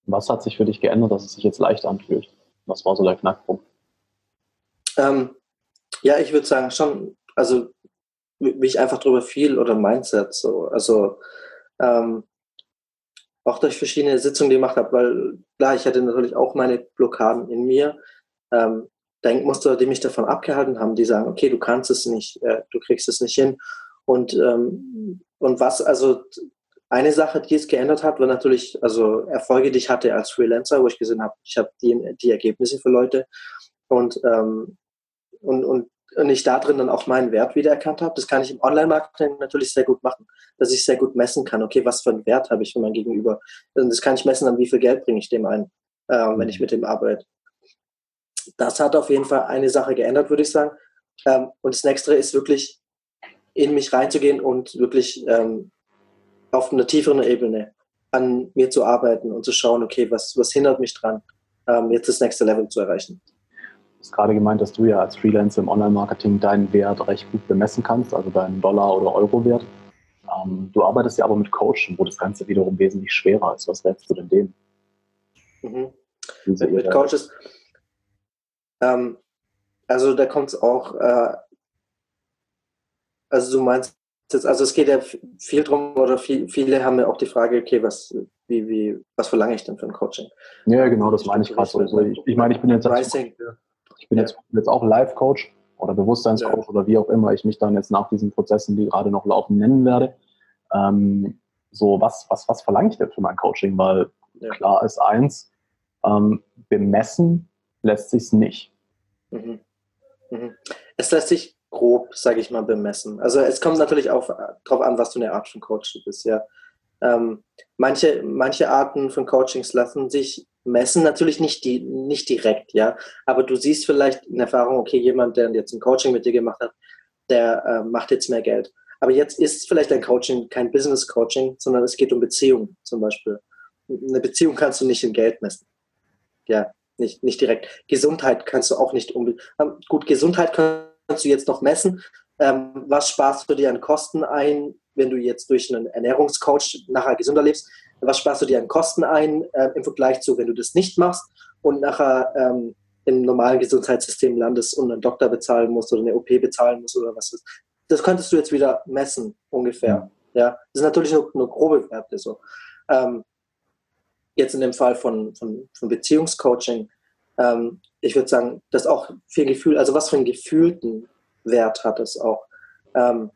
Was hat sich für dich geändert, dass es sich jetzt leicht anfühlt? Was war so der Knackpunkt? Ähm, ja, ich würde sagen schon, also wie ich einfach drüber fiel oder Mindset so. Also ähm, auch durch verschiedene Sitzungen gemacht habe, weil klar, ich hatte natürlich auch meine Blockaden in mir. Ähm, Denkmuster, die mich davon abgehalten haben, die sagen, okay, du kannst es nicht, äh, du kriegst es nicht hin. Und, ähm, und was, also eine Sache, die es geändert hat, war natürlich, also Erfolge, die ich hatte als Freelancer, wo ich gesehen habe, ich habe die, die Ergebnisse für Leute und, ähm, und, und, und ich da drin dann auch meinen Wert wiedererkannt habe. Das kann ich im Online-Marketing natürlich sehr gut machen, dass ich sehr gut messen kann, okay, was für einen Wert habe ich für mein Gegenüber. Und das kann ich messen, an wie viel Geld bringe ich dem ein, äh, wenn ich mit dem arbeite. Das hat auf jeden Fall eine Sache geändert, würde ich sagen. Ähm, und das nächste ist wirklich, in mich reinzugehen und wirklich ähm, auf einer tieferen Ebene an mir zu arbeiten und zu schauen, okay, was, was hindert mich dran, ähm, jetzt das nächste Level zu erreichen. Hast gerade gemeint, dass du ja als Freelancer im Online-Marketing deinen Wert recht gut bemessen kannst, also deinen Dollar- oder Euro-Wert. Ähm, du arbeitest ja aber mit Coachen, wo das Ganze wiederum wesentlich schwerer ist. Was rätst du denn denen? Mhm. Mit, mit Coaches. Ähm, also da kommt es auch äh, also du meinst jetzt, also es geht ja viel drum, oder viel, viele haben ja auch die Frage, okay, was, wie, wie, was verlange ich denn für ein Coaching? Ja, genau, das meine ich gerade so. Also ich, ich meine, ich bin jetzt, ich bin jetzt, jetzt auch Live-Coach oder Bewusstseinscoach ja. oder wie auch immer ich mich dann jetzt nach diesen Prozessen, die gerade noch laufen, nennen werde. Ähm, so, was, was, was verlange ich denn für mein Coaching? Weil ja. klar ist eins, ähm, bemessen lässt sich nicht. Mhm. Mhm. Es lässt sich grob, sage ich mal, bemessen. Also es kommt natürlich auch darauf an, was du eine Art von Coach bist, ja. Ähm, manche, manche Arten von Coachings lassen sich messen, natürlich nicht, die, nicht direkt, ja. Aber du siehst vielleicht in Erfahrung, okay, jemand, der jetzt ein Coaching mit dir gemacht hat, der äh, macht jetzt mehr Geld. Aber jetzt ist vielleicht ein Coaching kein Business Coaching, sondern es geht um Beziehungen zum Beispiel. Eine Beziehung kannst du nicht in Geld messen. Ja, nicht, nicht direkt. Gesundheit kannst du auch nicht um. Ähm, gut, Gesundheit kannst kannst du jetzt noch messen? Ähm, was sparst du dir an Kosten ein, wenn du jetzt durch einen Ernährungscoach nachher gesünder lebst? Was sparst du dir an Kosten ein äh, im Vergleich zu, wenn du das nicht machst und nachher ähm, im normalen Gesundheitssystem landest und einen Doktor bezahlen musst oder eine OP bezahlen musst oder was ist? Das könntest du jetzt wieder messen, ungefähr. Ja, das ist natürlich nur, nur grobe Werte so. Ähm, jetzt in dem Fall von, von, von Beziehungscoaching ähm, ich würde sagen, das auch viel Gefühl, also was für einen gefühlten Wert hat es auch. Ähm,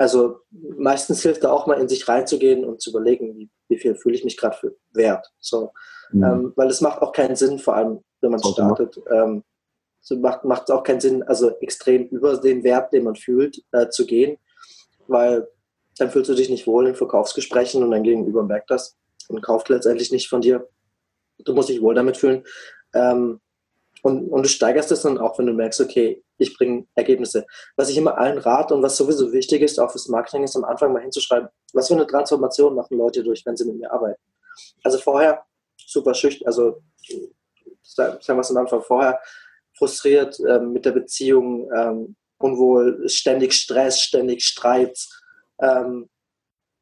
also meistens hilft da auch mal in sich reinzugehen und zu überlegen, wie, wie viel fühle ich mich gerade für wert. So, mhm. ähm, weil es macht auch keinen Sinn, vor allem wenn man startet. Ähm, so macht macht es auch keinen Sinn, also extrem über den Wert, den man fühlt, äh, zu gehen, weil dann fühlst du dich nicht wohl in Verkaufsgesprächen und dein Gegenüber merkt das und kauft letztendlich nicht von dir. Du musst dich wohl damit fühlen. Ähm, und, und du steigerst es dann auch, wenn du merkst, okay, ich bringe Ergebnisse. Was ich immer allen rate und was sowieso wichtig ist, auch fürs Marketing, ist am Anfang mal hinzuschreiben, was für eine Transformation machen Leute durch, wenn sie mit mir arbeiten. Also vorher super schüchtern, also sagen wir es am Anfang vorher, frustriert ähm, mit der Beziehung, ähm, unwohl, ständig Stress, ständig Streit. Ähm,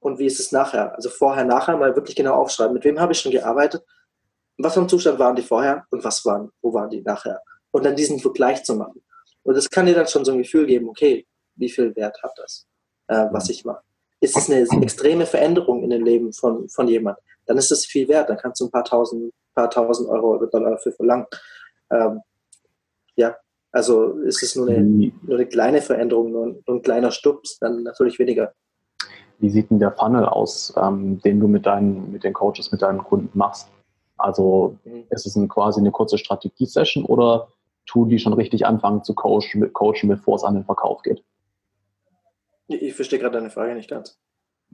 und wie ist es nachher? Also vorher, nachher mal wirklich genau aufschreiben, mit wem habe ich schon gearbeitet, was für ein Zustand waren die vorher und was waren, wo waren die nachher? Und dann diesen Vergleich zu machen. Und das kann dir dann schon so ein Gefühl geben, okay, wie viel Wert hat das, äh, was ich mache? Ist es eine extreme Veränderung in dem Leben von, von jemand, dann ist es viel wert, dann kannst du ein paar tausend, paar tausend Euro oder Dollar dafür verlangen. Ähm, ja, also ist es nur eine, nur eine kleine Veränderung, nur ein, nur ein kleiner Stups, dann natürlich weniger. Wie sieht denn der Funnel aus, ähm, den du mit deinen, mit den Coaches, mit deinen Kunden machst? Also mhm. ist es ein, quasi eine kurze Strategie-Session oder tun die schon richtig anfangen zu coachen, coachen bevor es an den Verkauf geht? Ich verstehe gerade deine Frage nicht ganz.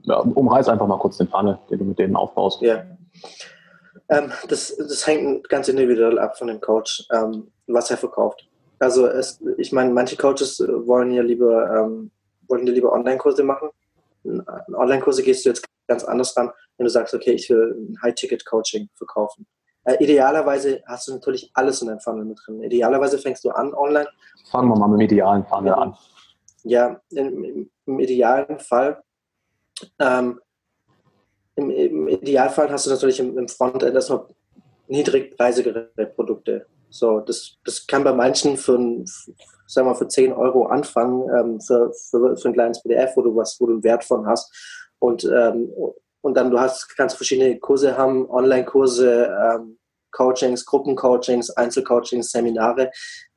Ja, umreiß einfach mal kurz den Funnel, den du mit denen aufbaust. Ja. Ähm, das, das hängt ganz individuell ab von dem Coach, ähm, was er verkauft. Also es, ich meine, manche Coaches wollen ja lieber, ähm, wollen ja lieber Online-Kurse machen. Online-Kurse gehst du jetzt ganz anders ran, wenn du sagst, okay, ich will ein High-Ticket-Coaching verkaufen. Äh, idealerweise hast du natürlich alles in deinem Funnel mit drin. Idealerweise fängst du an online. Fangen wir mal mit dem idealen Funnel ja, an. Ja, im, im idealen Fall ähm, im, im, Idealfall hast du natürlich im, im Frontend erstmal niedrigpreisigere Produkte. So, das, das kann bei manchen für, sagen wir, für 10 Euro anfangen, ähm, für, für, für ein kleines PDF, wo du was, wo du einen Wert von hast. Und, ähm, und dann du hast, kannst verschiedene Kurse haben, Online-Kurse, ähm, Coachings, Gruppencoachings, Einzelcoachings, Seminare,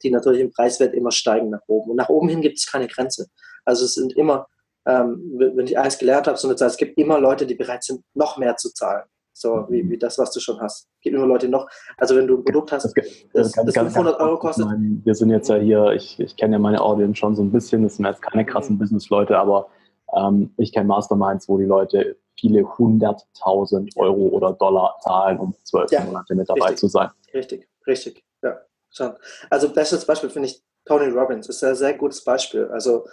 die natürlich im Preiswert immer steigen nach oben. Und nach oben hin gibt es keine Grenze. Also es sind immer, ähm, wenn ich eins gelernt habe, so eine Zeit, es gibt immer Leute, die bereit sind, noch mehr zu zahlen so wie, wie das, was du schon hast. Es gibt immer Leute noch, also wenn du ein Produkt hast, das, das, das 500 Euro kostet. Meine, wir sind jetzt ja hier, ich, ich kenne ja meine Audience schon so ein bisschen, das sind jetzt keine mhm. krassen mhm. Business-Leute, aber ähm, ich kenne Masterminds, wo die Leute viele hunderttausend Euro oder Dollar zahlen, um zwölf ja, Monate mit dabei richtig, zu sein. Richtig, richtig, ja, schon. Also bestes Beispiel finde ich Tony Robbins, ist ein sehr gutes Beispiel. Also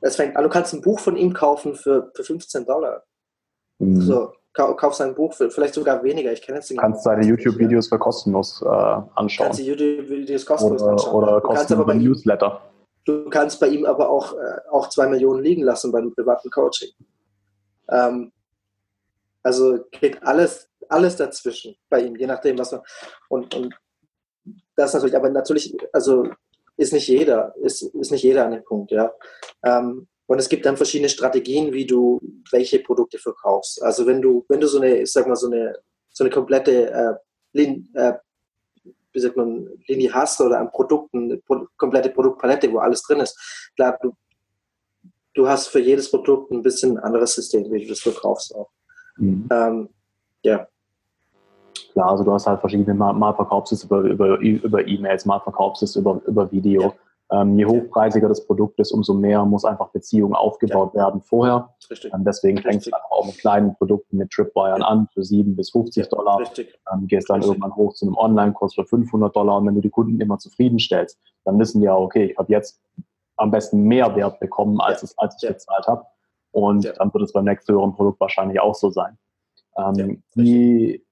es fängt an, du kannst ein Buch von ihm kaufen für, für 15 Dollar. Mhm. So, kauf sein Buch, für, vielleicht sogar weniger. Ich kenne jetzt den Du kannst seine YouTube-Videos für kostenlos äh, anschauen. Kannst die YouTube-Videos kostenlos oder, anschauen. Oder kostenlos Newsletter. Du kannst bei ihm aber auch, äh, auch zwei Millionen liegen lassen bei einem privaten Coaching. Ähm, also geht alles, alles dazwischen bei ihm, je nachdem, was man. Und, und das natürlich, aber natürlich, also ist nicht jeder, ist, ist nicht jeder an dem Punkt, ja. Ähm, und es gibt dann verschiedene Strategien, wie du welche Produkte verkaufst. Also wenn du, wenn du so eine, ich sag mal, so eine, so eine komplette äh, Lin, äh, wie sagt man, Linie hast oder an Produkten, eine Pro komplette Produktpalette, wo alles drin ist, klar, du, du hast für jedes Produkt ein bisschen ein anderes System, wie du das verkaufst auch. Mhm. Ähm, ja. Klar, also du hast halt verschiedene, mal, mal verkaufst es über, über, über E-Mails, mal verkaufst es über, über Video. Ja. Ähm, je hochpreisiger das Produkt ist, umso mehr muss einfach Beziehung aufgebaut ja. werden vorher. Ähm, deswegen fängst du auch mit kleinen Produkten mit Tripwiren ja. an für 7 bis 50 ja, Dollar. Ähm, gehst dann Richtig. irgendwann hoch zu einem Online-Kurs für 500 Dollar. Und wenn du die Kunden immer zufriedenstellst, dann wissen die ja, okay, ich habe jetzt am besten mehr Wert bekommen, als, es, als ich bezahlt habe. Und dann wird es beim nächsten höheren Produkt wahrscheinlich auch so sein. Ähm, wie,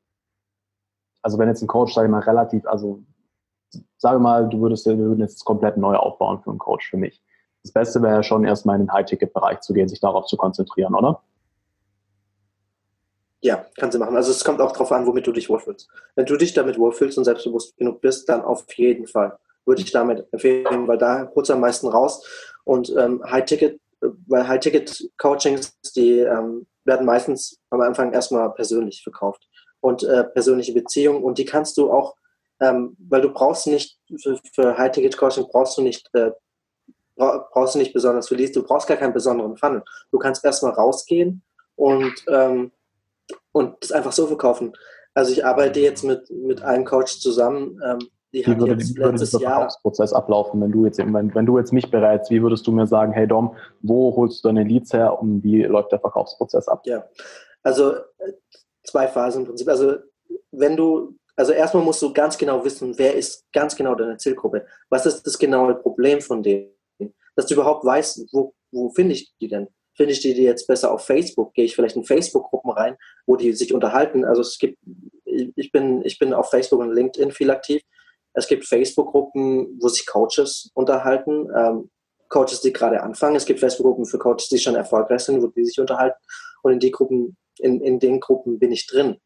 also wenn jetzt ein Coach, sage ich mal, relativ, also sage mal, du würdest, wir würden jetzt komplett neu aufbauen für einen Coach für mich. Das Beste wäre schon erstmal in den High-Ticket-Bereich zu gehen, sich darauf zu konzentrieren, oder? Ja, kannst du machen. Also es kommt auch darauf an, womit du dich wohlfühlst. Wenn du dich damit wohlfühlst und selbstbewusst genug bist, dann auf jeden Fall würde ich damit empfehlen, weil da holst du am meisten raus. Und ähm, High-Ticket, weil High-Ticket-Coachings, die ähm, werden meistens am Anfang erstmal persönlich verkauft und äh, persönliche Beziehungen und die kannst du auch ähm, weil du brauchst nicht, für, für High-Ticket-Coaching brauchst du nicht, äh, brauchst du nicht besonders viel Leads, du brauchst gar keinen besonderen Funnel. Du kannst erstmal rausgehen und, ähm, und das einfach so verkaufen. Also ich arbeite jetzt mit, mit einem Coach zusammen, ähm, die wie würde, jetzt wie würde Jahr Verkaufsprozess ablaufen, wenn du jetzt wenn, wenn du jetzt mich berätst, wie würdest du mir sagen, hey Dom, wo holst du deine Leads her und wie läuft der Verkaufsprozess ab? Ja, also äh, zwei Phasen im Prinzip. Also wenn du also erstmal musst du ganz genau wissen, wer ist ganz genau deine Zielgruppe. Was ist das genaue Problem von denen? Dass du überhaupt weißt, wo, wo finde ich die denn? Finde ich die, die jetzt besser auf Facebook? Gehe ich vielleicht in Facebook-Gruppen rein, wo die sich unterhalten? Also es gibt, ich bin, ich bin auf Facebook und LinkedIn viel aktiv. Es gibt Facebook-Gruppen, wo sich Coaches unterhalten, ähm, Coaches, die gerade anfangen. Es gibt Facebook-Gruppen für Coaches, die schon erfolgreich sind, wo die sich unterhalten. Und in die Gruppen, in, in den Gruppen bin ich drin.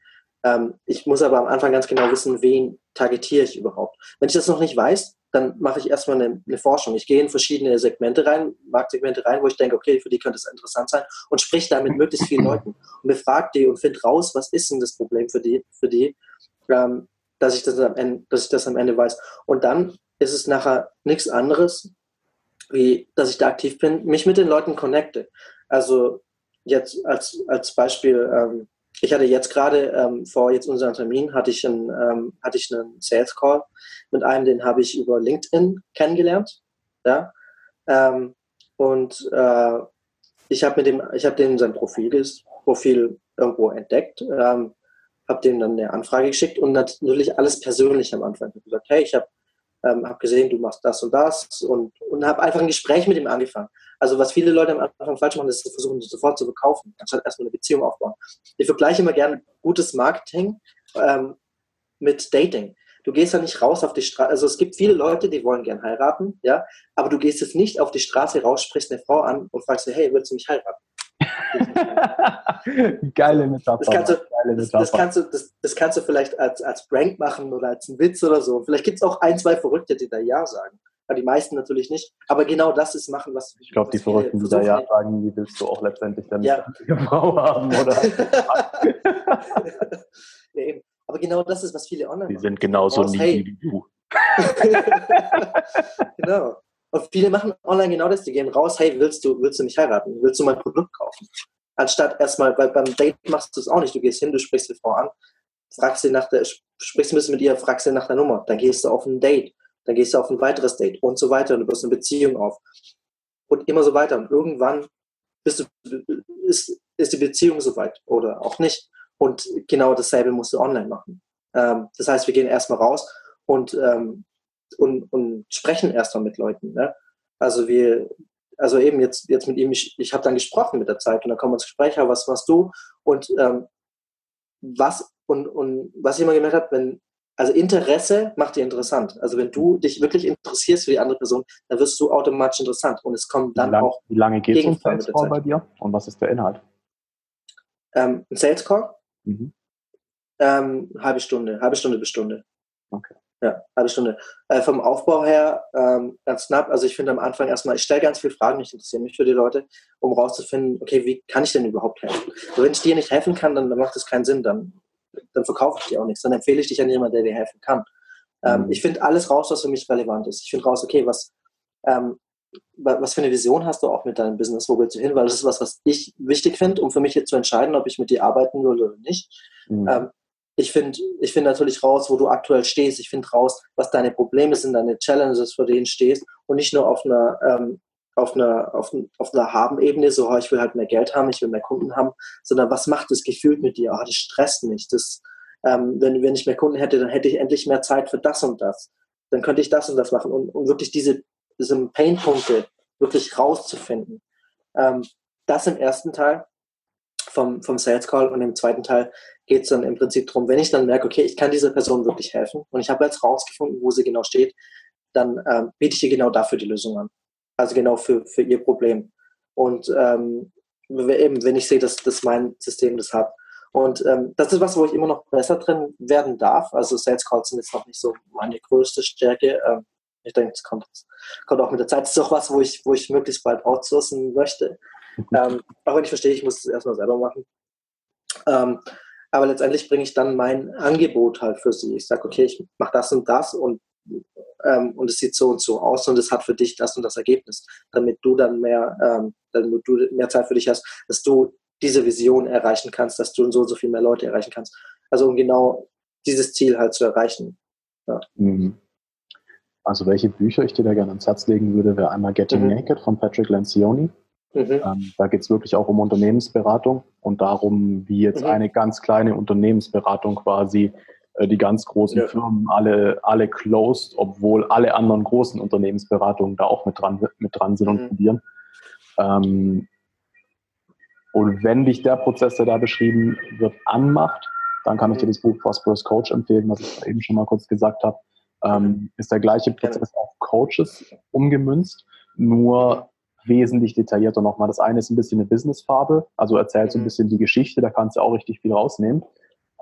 Ähm, ich muss aber am Anfang ganz genau wissen, wen targetiere ich überhaupt. Wenn ich das noch nicht weiß, dann mache ich erstmal eine, eine Forschung. Ich gehe in verschiedene Segmente rein, Marktsegmente rein, wo ich denke, okay, für die könnte es interessant sein und sprich da mit möglichst vielen Leuten und befrage die und finde raus, was ist denn das Problem für die, für die ähm, dass, ich das am Ende, dass ich das am Ende weiß. Und dann ist es nachher nichts anderes, wie dass ich da aktiv bin, mich mit den Leuten connecte. Also jetzt als, als Beispiel, ähm, ich hatte jetzt gerade ähm, vor jetzt unserem Termin hatte ich einen, ähm, hatte ich einen Sales Call mit einem, den habe ich über LinkedIn kennengelernt, ja. Ähm, und äh, ich habe mit dem, ich habe dem sein Profil, Profil irgendwo entdeckt, ähm, habe dem dann eine Anfrage geschickt und natürlich alles persönlich am Anfang. Ich habe gesagt, hey, ich habe ähm, habe gesehen, du machst das und das und, und habe einfach ein Gespräch mit ihm angefangen. Also was viele Leute am Anfang falsch machen, ist, sie versuchen, sofort zu verkaufen, anstatt erstmal eine Beziehung aufbauen. Ich vergleiche immer gerne gutes Marketing ähm, mit Dating. Du gehst ja nicht raus auf die Straße, also es gibt viele Leute, die wollen gern heiraten, ja, aber du gehst jetzt nicht auf die Straße raus, sprichst eine Frau an und fragst sie, hey, willst du mich heiraten? Geile Metapher. Das kannst du, Geile Metapher. Das, das, kannst du, das, das, kannst du vielleicht als, als Prank machen oder als einen Witz oder so. Vielleicht gibt es auch ein, zwei Verrückte, die da Ja sagen. Aber die meisten natürlich nicht. Aber genau das ist machen, was Ich glaube, die Verrückten, die da Ja sagen, die willst du auch letztendlich dann ja. eine Frau haben, oder? ja, eben. Aber genau das ist, was viele online Die machen. sind genauso nie hey. wie du. genau. Und viele machen online genau das, die gehen raus, hey, willst du, willst du mich heiraten? Willst du mein Produkt kaufen? Anstatt erstmal, weil beim Date machst du es auch nicht. Du gehst hin, du sprichst die Frau an, fragst sie nach der, sprichst ein bisschen mit ihr, fragst sie nach der Nummer, dann gehst du auf ein Date, dann gehst du auf ein weiteres Date und so weiter und du baust eine Beziehung auf. Und immer so weiter. Und irgendwann bist du, ist, ist die Beziehung soweit oder auch nicht. Und genau dasselbe musst du online machen. Ähm, das heißt, wir gehen erstmal raus und ähm, und, und sprechen erstmal mit Leuten. Ne? Also wir, also eben jetzt, jetzt mit ihm, ich, ich habe dann gesprochen mit der Zeit und dann kommen wir ins Gespräch, ja, was machst du? Und ähm, was und, und was ich immer gemerkt habe, wenn, also Interesse macht dir interessant. Also wenn du dich wirklich interessierst für die andere Person, dann wirst du automatisch interessant und es kommt dann wie lang, auch. Wie lange geht so ein Sales Call bei dir und was ist der Inhalt? Ähm, ein Sales Call? Mhm. Ähm, halbe Stunde, halbe Stunde bis Stunde. Okay. Ja, halbe Stunde. Äh, vom Aufbau her ähm, ganz knapp. Also ich finde am Anfang erstmal, ich stelle ganz viele Fragen, ich interessiere mich für die Leute, um rauszufinden, okay, wie kann ich denn überhaupt helfen? Also wenn ich dir nicht helfen kann, dann, dann macht das keinen Sinn, dann, dann verkaufe ich dir auch nichts. Dann empfehle ich dich an jemanden, der dir helfen kann. Ähm, mhm. Ich finde alles raus, was für mich relevant ist. Ich finde raus, okay, was, ähm, was für eine Vision hast du auch mit deinem Business? Wo willst du hin? Weil das ist was, was ich wichtig finde, um für mich jetzt zu entscheiden, ob ich mit dir arbeiten will oder nicht. Mhm. Ähm, ich finde ich find natürlich raus, wo du aktuell stehst. Ich finde raus, was deine Probleme sind, deine Challenges, vor denen stehst und nicht nur auf einer, ähm, auf einer, auf, auf einer Haben-Ebene, so, oh, ich will halt mehr Geld haben, ich will mehr Kunden haben, sondern was macht das gefühlt mit dir? Oh, das stresst mich. Das, ähm, wenn, wenn ich mehr Kunden hätte, dann hätte ich endlich mehr Zeit für das und das. Dann könnte ich das und das machen und, und wirklich diese, diese Pain-Punkte wirklich rauszufinden. Ähm, das im ersten Teil vom, vom Sales Call und im zweiten Teil geht es dann im Prinzip darum, wenn ich dann merke, okay, ich kann dieser Person wirklich helfen und ich habe jetzt rausgefunden, wo sie genau steht, dann ähm, biete ich ihr genau dafür die Lösung an. Also genau für, für ihr Problem. Und ähm, eben, wenn ich sehe, dass, dass mein System das hat. Und ähm, das ist was, wo ich immer noch besser drin werden darf. Also Sales Calls sind jetzt noch nicht so meine größte Stärke. Ähm, ich denke, das kommt, kommt auch mit der Zeit. Das ist auch was, wo ich, wo ich möglichst bald outsourcen möchte. Ähm, auch wenn ich verstehe, ich muss es erstmal selber machen. Ähm, aber letztendlich bringe ich dann mein Angebot halt für sie. Ich sage, okay, ich mache das und das und, ähm, und es sieht so und so aus und es hat für dich das und das Ergebnis, damit du dann mehr, ähm, damit du mehr Zeit für dich hast, dass du diese Vision erreichen kannst, dass du so und so viel mehr Leute erreichen kannst. Also um genau dieses Ziel halt zu erreichen. Ja. Mhm. Also welche Bücher ich dir da gerne ans Herz legen würde, wäre einmal Getting mhm. Naked von Patrick Lencioni. Mhm. Ähm, da geht es wirklich auch um Unternehmensberatung und darum, wie jetzt mhm. eine ganz kleine Unternehmensberatung quasi äh, die ganz großen ja. Firmen alle, alle closed, obwohl alle anderen großen Unternehmensberatungen da auch mit dran, mit dran sind mhm. und probieren. Ähm, und wenn dich der Prozess, der da beschrieben wird, anmacht, dann kann ich dir mhm. das Buch Prosperous Coach empfehlen, was ich eben schon mal kurz gesagt habe. Ähm, ist der gleiche Prozess auf Coaches umgemünzt, nur wesentlich detaillierter nochmal. Das eine ist ein bisschen eine Business-Farbe, also erzählt so ein mhm. bisschen die Geschichte, da kannst du auch richtig viel rausnehmen.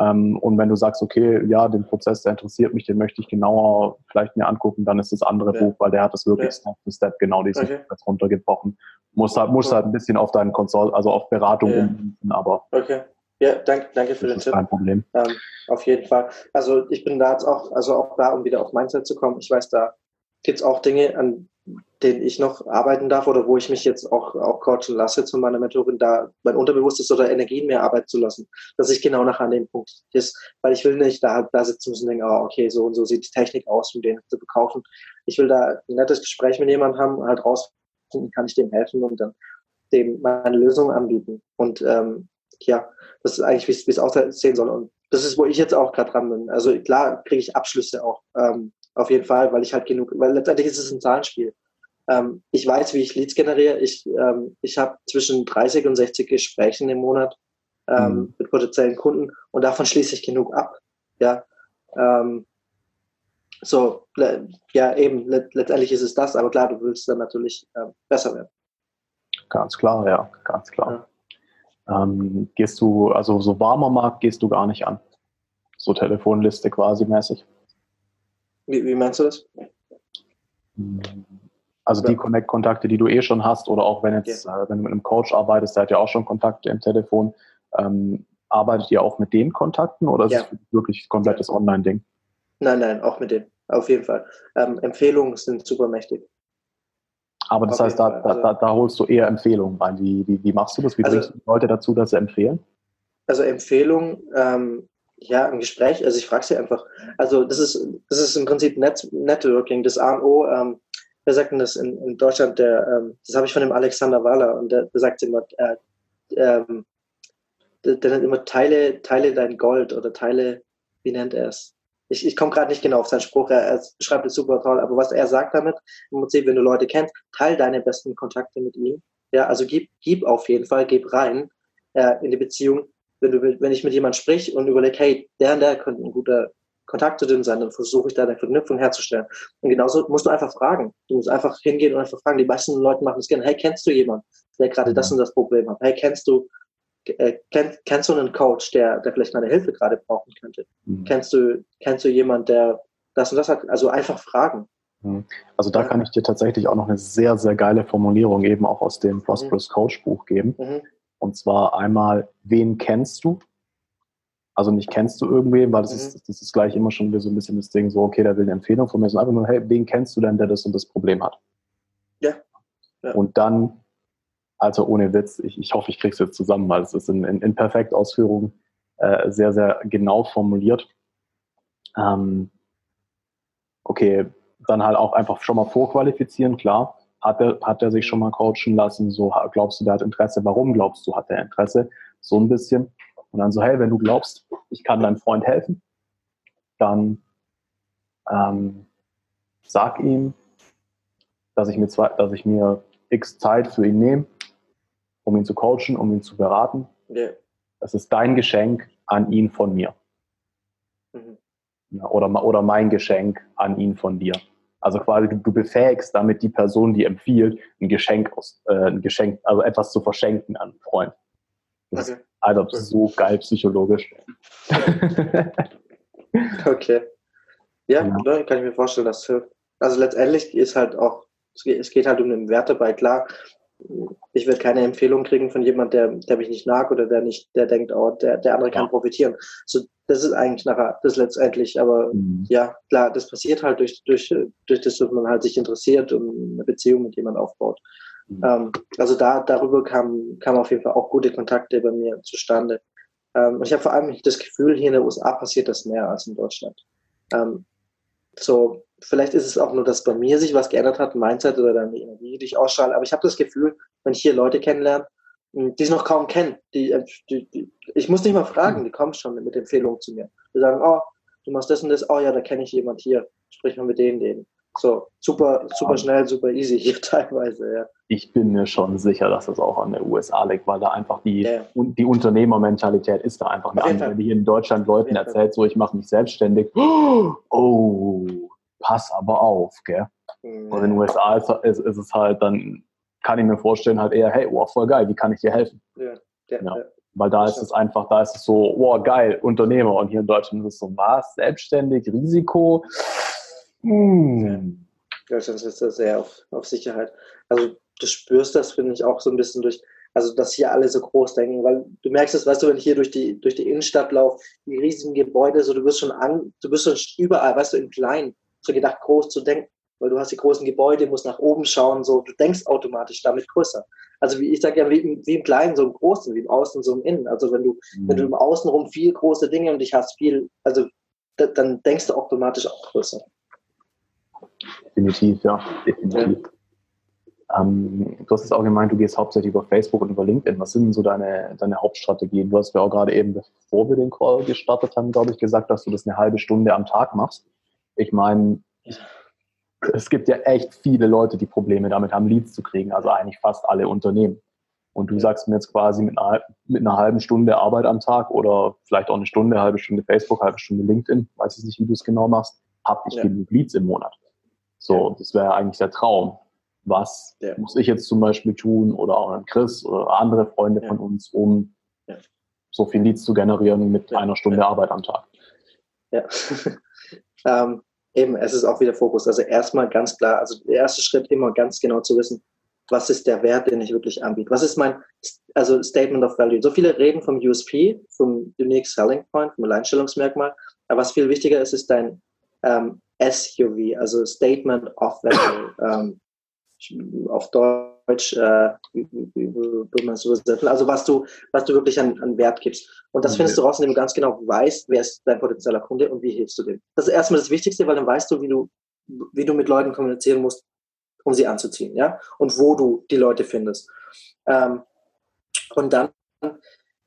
Ähm, und wenn du sagst, okay, ja, den Prozess, der interessiert mich, den möchte ich genauer vielleicht mir angucken, dann ist das andere ja. Buch, weil der hat das wirklich ja. Step für Step genau diesen okay. Prozess runtergebrochen. Muss halt, muss halt ein bisschen auf deinen Konsol, also auf Beratung ja. umgehen, aber. Okay. Ja, danke, danke für den Tipp. Kein Problem. Ähm, auf jeden Fall. Also ich bin da jetzt auch, also auch da, um wieder auf Mindset zu kommen. Ich weiß, da gibt es auch Dinge, an denen ich noch arbeiten darf oder wo ich mich jetzt auch, auch coachen lasse zu meiner Mentorin, da mein Unterbewusstes oder Energien mehr arbeiten zu lassen, dass ich genau nachher an dem Punkt ist, weil ich will nicht da, da sitzen müssen und denken, oh, okay, so und so sieht die Technik aus, um den zu verkaufen. Ich will da ein nettes Gespräch mit jemandem haben, halt rausfinden, kann ich dem helfen und dann dem meine Lösung anbieten. Und ähm, ja, das ist eigentlich, wie es aussehen soll. Und das ist, wo ich jetzt auch gerade dran bin. Also klar kriege ich Abschlüsse auch, ähm, auf jeden Fall, weil ich halt genug, weil letztendlich ist es ein Zahlenspiel. Ähm, ich weiß, wie ich Leads generiere. Ich, ähm, ich habe zwischen 30 und 60 Gespräche im Monat ähm, mhm. mit potenziellen Kunden und davon schließe ich genug ab. Ja. Ähm, so, ja, eben, letztendlich ist es das, aber klar, du willst dann natürlich ähm, besser werden. Ganz klar, ja, ganz klar. Ja. Ähm, gehst du, also so warmer Markt gehst du gar nicht an. So Telefonliste quasi mäßig. Wie, wie meinst du das? Also die Connect-Kontakte, die du eh schon hast, oder auch wenn jetzt, ja. äh, wenn du mit einem Coach arbeitest, der hat ja auch schon Kontakte im Telefon. Ähm, arbeitet ihr auch mit den Kontakten oder ist ja. es wirklich komplettes Online-Ding? Nein, nein, auch mit denen. Auf jeden Fall. Ähm, Empfehlungen sind super mächtig. Aber das Auf heißt, da, also, da, da, holst du eher Empfehlungen rein. Wie, wie, wie machst du das? Wie also, bringst du Leute dazu, dass sie empfehlen? Also Empfehlungen, ähm, ja, im Gespräch, also ich frage sie einfach. Also das ist, das ist im Prinzip Net Networking, das A und O. Ähm, wer sagt denn das in, in Deutschland? Der, ähm, das habe ich von dem Alexander Wahler und der, der sagt immer, äh, ähm, der, nennt immer Teile, Teile dein Gold oder Teile, wie nennt er es? Ich, ich komme gerade nicht genau auf seinen Spruch, er, er schreibt es super toll, aber was er sagt damit, im Prinzip, wenn du Leute kennst, teil deine besten Kontakte mit ihm. Ja, also gib, gib auf jeden Fall, gib rein äh, in die Beziehung. Wenn, du, wenn ich mit jemandem sprich und überlege, hey, der und der könnte ein guter Kontakt zu dem sein, dann versuche ich da eine Verknüpfung herzustellen. Und genauso musst du einfach fragen. Du musst einfach hingehen und einfach fragen. Die meisten Leute machen das gerne. Hey, kennst du jemanden, der gerade das und das Problem hat? Hey, kennst du, äh, kenn, kennst du einen Coach, der, der vielleicht meine Hilfe gerade brauchen könnte? Mhm. Kennst du, kennst du jemanden, der das und das hat? Also einfach fragen. Mhm. Also da kann ich dir tatsächlich auch noch eine sehr, sehr geile Formulierung eben auch aus dem Prosperous mhm. Coach Buch geben. Mhm. Und zwar einmal, wen kennst du? Also nicht kennst du irgendwen, weil das, mhm. ist, das ist gleich immer schon wieder so ein bisschen das Ding, so, okay, der will eine Empfehlung von mir, sondern einfach nur, hey, wen kennst du denn, der das und das Problem hat? Ja. ja. Und dann, also ohne Witz, ich, ich hoffe, ich krieg's jetzt zusammen, weil es ist in, in, in Perfektausführung äh, sehr, sehr genau formuliert. Ähm, okay, dann halt auch einfach schon mal vorqualifizieren, klar. Hat er, hat er sich schon mal coachen lassen? So, glaubst du, der hat Interesse? Warum glaubst du, hat er Interesse? So ein bisschen. Und dann so, hey, wenn du glaubst, ich kann deinem Freund helfen, dann ähm, sag ihm, dass ich, mir zwei, dass ich mir x Zeit für ihn nehme, um ihn zu coachen, um ihn zu beraten. Yeah. Das ist dein Geschenk an ihn von mir. Mhm. Oder, oder mein Geschenk an ihn von dir. Also quasi du, du befähigst damit die Person, die empfiehlt, ein Geschenk aus, äh, ein Geschenk, also etwas zu verschenken an einen Freund. Das okay. ist Alter, so geil psychologisch. okay. Ja, ja, kann ich mir vorstellen, dass hilft. Also letztendlich ist halt auch, es geht halt um den Wert dabei. Klar, ich werde keine Empfehlung kriegen von jemand, der, der mich nicht mag oder der nicht, der denkt, oh, der, der andere kann profitieren. So, das ist eigentlich nachher das letztendlich. Aber mhm. ja, klar, das passiert halt durch, durch, durch das, dass man halt sich interessiert und eine Beziehung mit jemandem aufbaut. Mhm. Ähm, also da, darüber kamen kam auf jeden Fall auch gute Kontakte bei mir zustande. Ähm, und ich habe vor allem das Gefühl, hier in den USA passiert das mehr als in Deutschland. Ähm, so, vielleicht ist es auch nur, dass bei mir sich was geändert hat, Mindset oder dann die Energie, die ich ausstrahle. Aber ich habe das Gefühl, wenn ich hier Leute kennenlerne, die es noch kaum kennen, die, äh, die, die, ich muss nicht mal fragen, die kommen schon mit, mit Empfehlungen zu mir. Die sagen, oh, du machst das und das, oh ja, da kenne ich jemand hier, sprich mal mit denen, denen. So, super, super schnell, super easy hier teilweise, ja. Ich bin mir schon sicher, dass das auch an der USA liegt, weil da einfach die, yeah. die Unternehmermentalität ist da einfach eine andere. Wenn hier in Deutschland Leuten erzählt, so ich mache mich selbstständig, oh, pass aber auf, gell? Mhm. Und in den USA ist, ist, ist, es halt dann, kann ich mir vorstellen, halt eher, hey, oh, voll geil, wie kann ich dir helfen? Ja, ja, ja. Weil da ist es einfach, da ist es so, oh, geil, Unternehmer. Und hier in Deutschland ist es so, was? Selbstständig, Risiko? Hm. Deutschland ist das sehr auf, auf Sicherheit. Also du spürst das, finde ich, auch so ein bisschen durch, also dass hier alle so groß denken, weil du merkst es, weißt du, wenn ich hier durch die, durch die Innenstadt laufe, die riesigen Gebäude, so du wirst schon an, du bist schon überall, weißt du, in klein, so gedacht, groß zu denken, weil du hast die großen Gebäude, musst nach oben schauen, so, du denkst automatisch damit größer. Also wie ich sage ja, wie, wie, im Kleinen, so im Großen, wie im Außen, so im Innen. Also wenn du, mhm. wenn du im Außenrum viel große Dinge und dich hast viel, also dann denkst du automatisch auch größer. Definitiv, ja, definitiv. Ja. Ähm, du hast es auch gemeint, du gehst hauptsächlich über Facebook und über LinkedIn. Was sind denn so deine, deine Hauptstrategien? Du hast ja auch gerade eben, bevor wir den Call gestartet haben, glaube ich, gesagt, dass du das eine halbe Stunde am Tag machst. Ich meine, es gibt ja echt viele Leute, die Probleme damit haben, Leads zu kriegen, also eigentlich fast alle Unternehmen. Und du sagst mir jetzt quasi mit einer, mit einer halben Stunde Arbeit am Tag oder vielleicht auch eine Stunde, halbe Stunde Facebook, halbe Stunde LinkedIn, weiß ich nicht, wie du es genau machst, habe ich ja. genug Leads im Monat. So, das wäre eigentlich der Traum. Was ja. muss ich jetzt zum Beispiel tun oder auch ein Chris oder andere Freunde ja. von uns, um ja. so viel Leads zu generieren mit einer Stunde Arbeit am Tag? Ja, ähm, eben, es ist auch wieder Fokus. Also erstmal ganz klar, also der erste Schritt immer ganz genau zu wissen, was ist der Wert, den ich wirklich anbiete? Was ist mein also Statement of Value? So viele reden vom USP, vom Unique Selling Point, vom Alleinstellungsmerkmal. Aber was viel wichtiger ist, ist dein ähm, SUV, also Statement of Value. Ähm, auf Deutsch, äh, wie man es übersetzen? Also was du, was du wirklich an, an Wert gibst. Und das findest du raus, indem du ganz genau weißt, wer ist dein potenzieller Kunde und wie hilfst du dem. Das ist erstmal das Wichtigste, weil dann weißt du, wie du, wie du mit Leuten kommunizieren musst, um sie anzuziehen, ja, und wo du die Leute findest. Ähm, und dann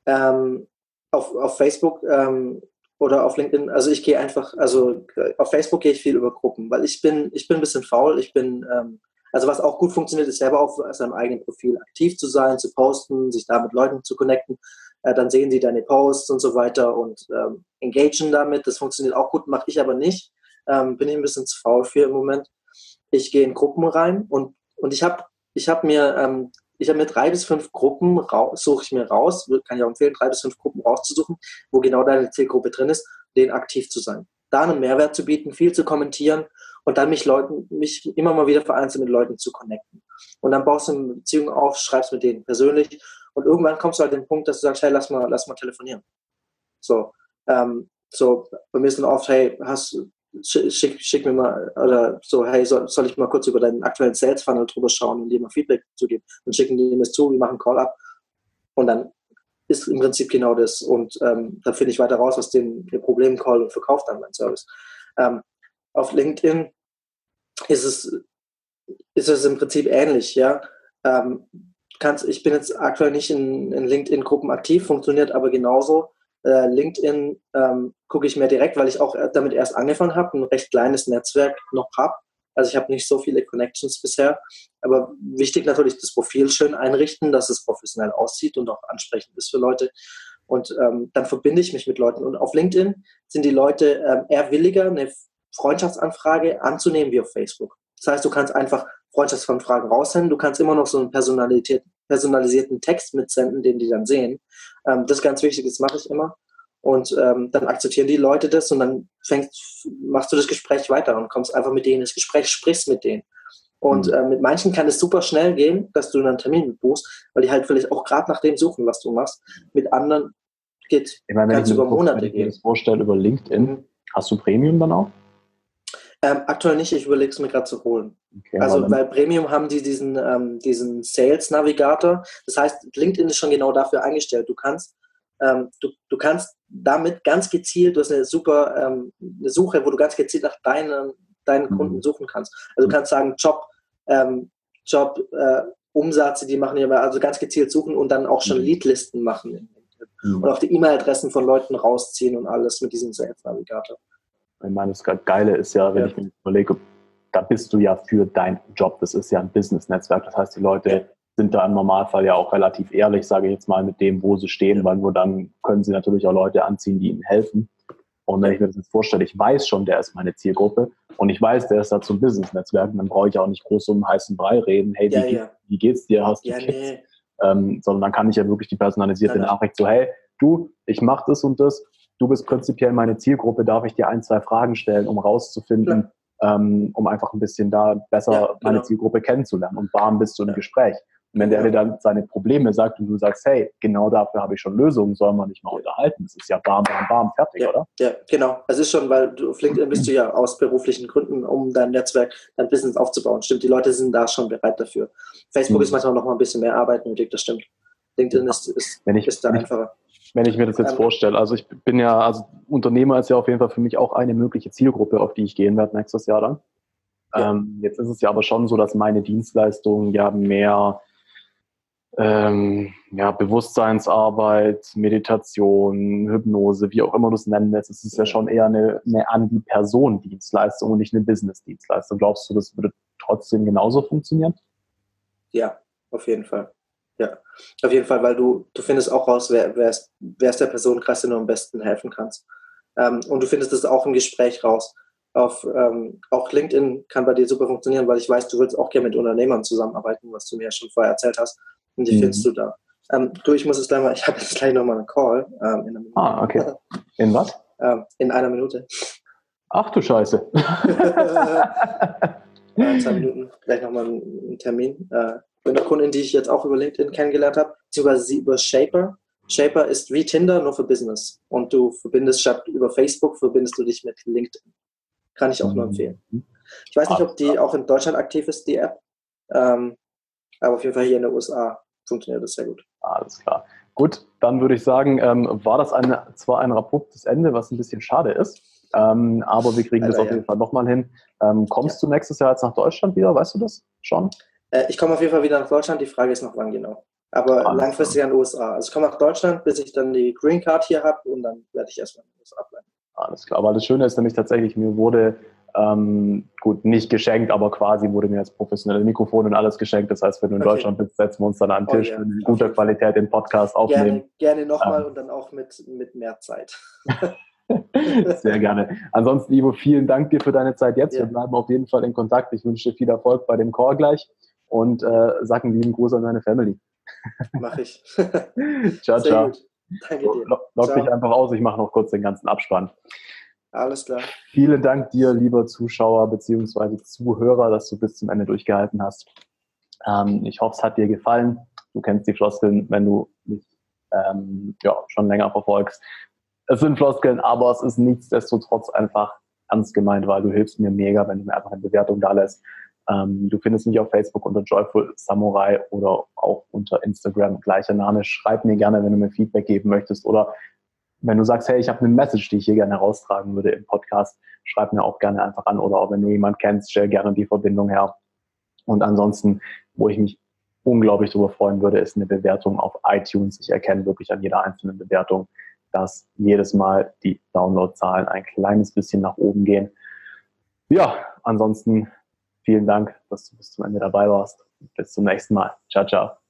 ähm, auf, auf Facebook ähm, oder auf LinkedIn. Also ich gehe einfach, also auf Facebook gehe ich viel über Gruppen, weil ich bin, ich bin ein bisschen faul. Ich bin, ähm, also was auch gut funktioniert, ist selber auf seinem eigenen Profil aktiv zu sein, zu posten, sich da mit Leuten zu connecten. Äh, dann sehen sie deine Posts und so weiter und ähm, engagen damit. Das funktioniert auch gut, mache ich aber nicht. Ähm, bin ich ein bisschen zu faul für im Moment. Ich gehe in Gruppen rein und, und ich habe ich hab mir ähm, ich habe mir drei bis fünf Gruppen, suche ich mir raus, kann ich auch empfehlen, drei bis fünf Gruppen rauszusuchen, wo genau deine Zielgruppe drin ist, denen aktiv zu sein. Da einen Mehrwert zu bieten, viel zu kommentieren und dann mich Leuten, mich immer mal wieder vereinzelt mit Leuten zu connecten. Und dann baust du eine Beziehung auf, schreibst mit denen persönlich und irgendwann kommst du halt den Punkt, dass du sagst, hey, lass mal, lass mal telefonieren. So, ähm, so, bei mir ist dann oft, hey, hast, schick, schick mir mal, oder so, hey, soll, soll ich mal kurz über deinen aktuellen Sales Funnel drüber schauen und dir mal Feedback zu geben? Dann schicken die mir das zu, wir machen Call-Up und dann ist im Prinzip genau das. Und ähm, da finde ich weiter raus aus dem Problem-Call und verkaufe dann meinen Service. Ähm, auf LinkedIn ist es, ist es im Prinzip ähnlich, ja. Ähm, kannst, ich bin jetzt aktuell nicht in, in LinkedIn-Gruppen aktiv, funktioniert aber genauso. Äh, LinkedIn ähm, gucke ich mir direkt, weil ich auch damit erst angefangen habe, ein recht kleines Netzwerk noch habe. Also ich habe nicht so viele Connections bisher. Aber wichtig natürlich das Profil schön einrichten, dass es professionell aussieht und auch ansprechend ist für Leute. Und ähm, dann verbinde ich mich mit Leuten. Und auf LinkedIn sind die Leute ähm, eher williger, eine Freundschaftsanfrage anzunehmen wie auf Facebook. Das heißt, du kannst einfach Freundschaftsanfragen raussenden. Du kannst immer noch so einen personalisierten Text mitsenden, den die dann sehen. Ähm, das ist ganz wichtig, das mache ich immer. Und ähm, dann akzeptieren die Leute das und dann fängst, machst du das Gespräch weiter und kommst einfach mit denen ins Gespräch, sprichst mit denen. Und mhm. äh, mit manchen kann es super schnell gehen, dass du einen Termin buchst, weil die halt vielleicht auch gerade nach dem suchen, was du machst. Mit anderen geht ich meine, wenn ich über Monate ich mir das vorstelle über LinkedIn, mhm. hast du Premium dann auch? Ähm, aktuell nicht, ich überlege es mir gerade zu holen. Okay, also bei Premium haben die diesen, ähm, diesen Sales Navigator. Das heißt, LinkedIn ist schon genau dafür eingestellt. Du kannst, ähm, du, du kannst damit ganz gezielt, du hast eine super ähm, eine Suche, wo du ganz gezielt nach deinen, deinen mhm. Kunden suchen kannst. Also du kannst sagen, Job, ähm, Job, äh, Umsätze, die machen ja also ganz gezielt suchen und dann auch schon mhm. Leadlisten machen. Mhm. Und auch die E-Mail-Adressen von Leuten rausziehen und alles mit diesem Sales Navigator. Ich meine, das Geile ist ja, wenn ja. ich mir überlege, da bist du ja für deinen Job. Das ist ja ein Business-Netzwerk. Das heißt, die Leute ja. sind da im Normalfall ja auch relativ ehrlich, sage ich jetzt mal, mit dem, wo sie stehen, weil nur dann können sie natürlich auch Leute anziehen, die ihnen helfen. Und wenn ich mir das jetzt vorstelle, ich weiß schon, der ist meine Zielgruppe und ich weiß, der ist da zum Business-Netzwerk, dann brauche ich auch nicht groß um heißen Brei reden. Hey, wie, ja. wie geht's dir? Hast du ja, Kids? Nee. Ähm, sondern dann kann ich ja wirklich die personalisierte ja, Nachricht so, hey, du, ich mache das und das, du bist prinzipiell meine Zielgruppe, darf ich dir ein, zwei Fragen stellen, um rauszufinden, ähm, um einfach ein bisschen da besser ja, genau. meine Zielgruppe kennenzulernen. Und warm bist du im Gespräch. Und wenn der dir dann seine Probleme sagt und du sagst, hey, genau dafür habe ich schon Lösungen, sollen wir nicht mal unterhalten. Das ist ja bam, bam, bam, fertig, ja, oder? Ja, genau. Es ist schon, weil du auf LinkedIn bist du ja aus beruflichen Gründen, um dein Netzwerk, dein Business aufzubauen. Stimmt, die Leute sind da schon bereit dafür. Facebook mhm. ist manchmal noch mal ein bisschen mehr Arbeit nötig, das stimmt. LinkedIn ist, ist, wenn ich, ist da einfacher. Wenn ich mir das jetzt ähm, vorstelle, also ich bin ja, also Unternehmer ist ja auf jeden Fall für mich auch eine mögliche Zielgruppe, auf die ich gehen werde nächstes Jahr dann. Ja. Ähm, jetzt ist es ja aber schon so, dass meine Dienstleistungen ja mehr ähm, ja, Bewusstseinsarbeit, Meditation, Hypnose, wie auch immer du es nennen willst, es ist ja schon eher eine, eine an die Person Dienstleistung und nicht eine Business-Dienstleistung. Glaubst du, das würde trotzdem genauso funktionieren? Ja, auf jeden Fall. Ja, auf jeden Fall, weil du, du findest auch raus, wer, wer, ist, wer ist der Personenkreis, den du am besten helfen kannst. Ähm, und du findest das auch im Gespräch raus. Auf, ähm, auch LinkedIn kann bei dir super funktionieren, weil ich weiß, du willst auch gerne mit Unternehmern zusammenarbeiten, was du mir ja schon vorher erzählt hast. Und die mhm. findest du da. Ähm, du, ich muss jetzt gleich mal, ich habe jetzt gleich nochmal einen Call. Ähm, in ah, okay. In was? Ähm, in einer Minute. Ach du Scheiße. äh, zwei Minuten, gleich nochmal einen Termin. Äh, mit einer Kundin, die ich jetzt auch über LinkedIn kennengelernt habe, beziehungsweise sie über Shaper. Shaper ist wie Tinder, nur für Business. Und du verbindest statt über Facebook, verbindest du dich mit LinkedIn. Kann ich auch mhm. nur empfehlen. Ich weiß nicht, ob die auch in Deutschland aktiv ist, die App. Ähm, aber auf jeden Fall hier in den USA funktioniert das sehr gut. Alles klar. Gut, dann würde ich sagen, ähm, war das eine, zwar ein abruptes Ende, was ein bisschen schade ist, ähm, aber wir kriegen Alter, das auf ja. jeden Fall nochmal hin. Ähm, kommst ja. du nächstes Jahr jetzt nach Deutschland wieder? Weißt du das schon? Äh, ich komme auf jeden Fall wieder nach Deutschland. Die Frage ist noch wann genau. Aber Alles langfristig an den USA. Also ich komme nach Deutschland, bis ich dann die Green Card hier habe und dann werde ich erstmal in den USA bleiben. Alles klar. Aber das Schöne ist nämlich tatsächlich, mir wurde ähm, gut, nicht geschenkt, aber quasi wurde mir jetzt professionelle Mikrofon und alles geschenkt. Das heißt, wenn du in okay. Deutschland bist, setzen wir uns dann an den oh Tisch, oh, ja. in guter Qualität den Podcast aufnehmen. Gerne, gerne nochmal ähm. und dann auch mit, mit mehr Zeit. Sehr gerne. Ansonsten, Ivo, vielen Dank dir für deine Zeit jetzt. Ja. Wir bleiben auf jeden Fall in Kontakt. Ich wünsche dir viel Erfolg bei dem Call gleich und äh, sag einen lieben Gruß an deine Family. Mach ich. ciao, Sehr ciao. Gut. Danke dir. Log, log dich einfach aus, ich mache noch kurz den ganzen Abspann. Alles klar. Vielen Dank dir, lieber Zuschauer bzw. Zuhörer, dass du bis zum Ende durchgehalten hast. Ähm, ich hoffe, es hat dir gefallen. Du kennst die Floskeln, wenn du mich ähm, ja, schon länger verfolgst. Es sind Floskeln, aber es ist nichtsdestotrotz einfach ernst gemeint, weil du hilfst mir mega, wenn du mir einfach eine Bewertung da lässt. Ähm, du findest mich auf Facebook unter Joyful Samurai oder auch unter Instagram gleicher Name. Schreib mir gerne, wenn du mir Feedback geben möchtest oder wenn du sagst, hey, ich habe eine Message, die ich hier gerne heraustragen würde im Podcast, schreib mir auch gerne einfach an oder auch wenn du jemanden kennst, stell gerne die Verbindung her. Und ansonsten, wo ich mich unglaublich darüber freuen würde, ist eine Bewertung auf iTunes. Ich erkenne wirklich an jeder einzelnen Bewertung, dass jedes Mal die Downloadzahlen ein kleines bisschen nach oben gehen. Ja, ansonsten vielen Dank, dass du bis zum Ende dabei warst. Bis zum nächsten Mal. Ciao, ciao.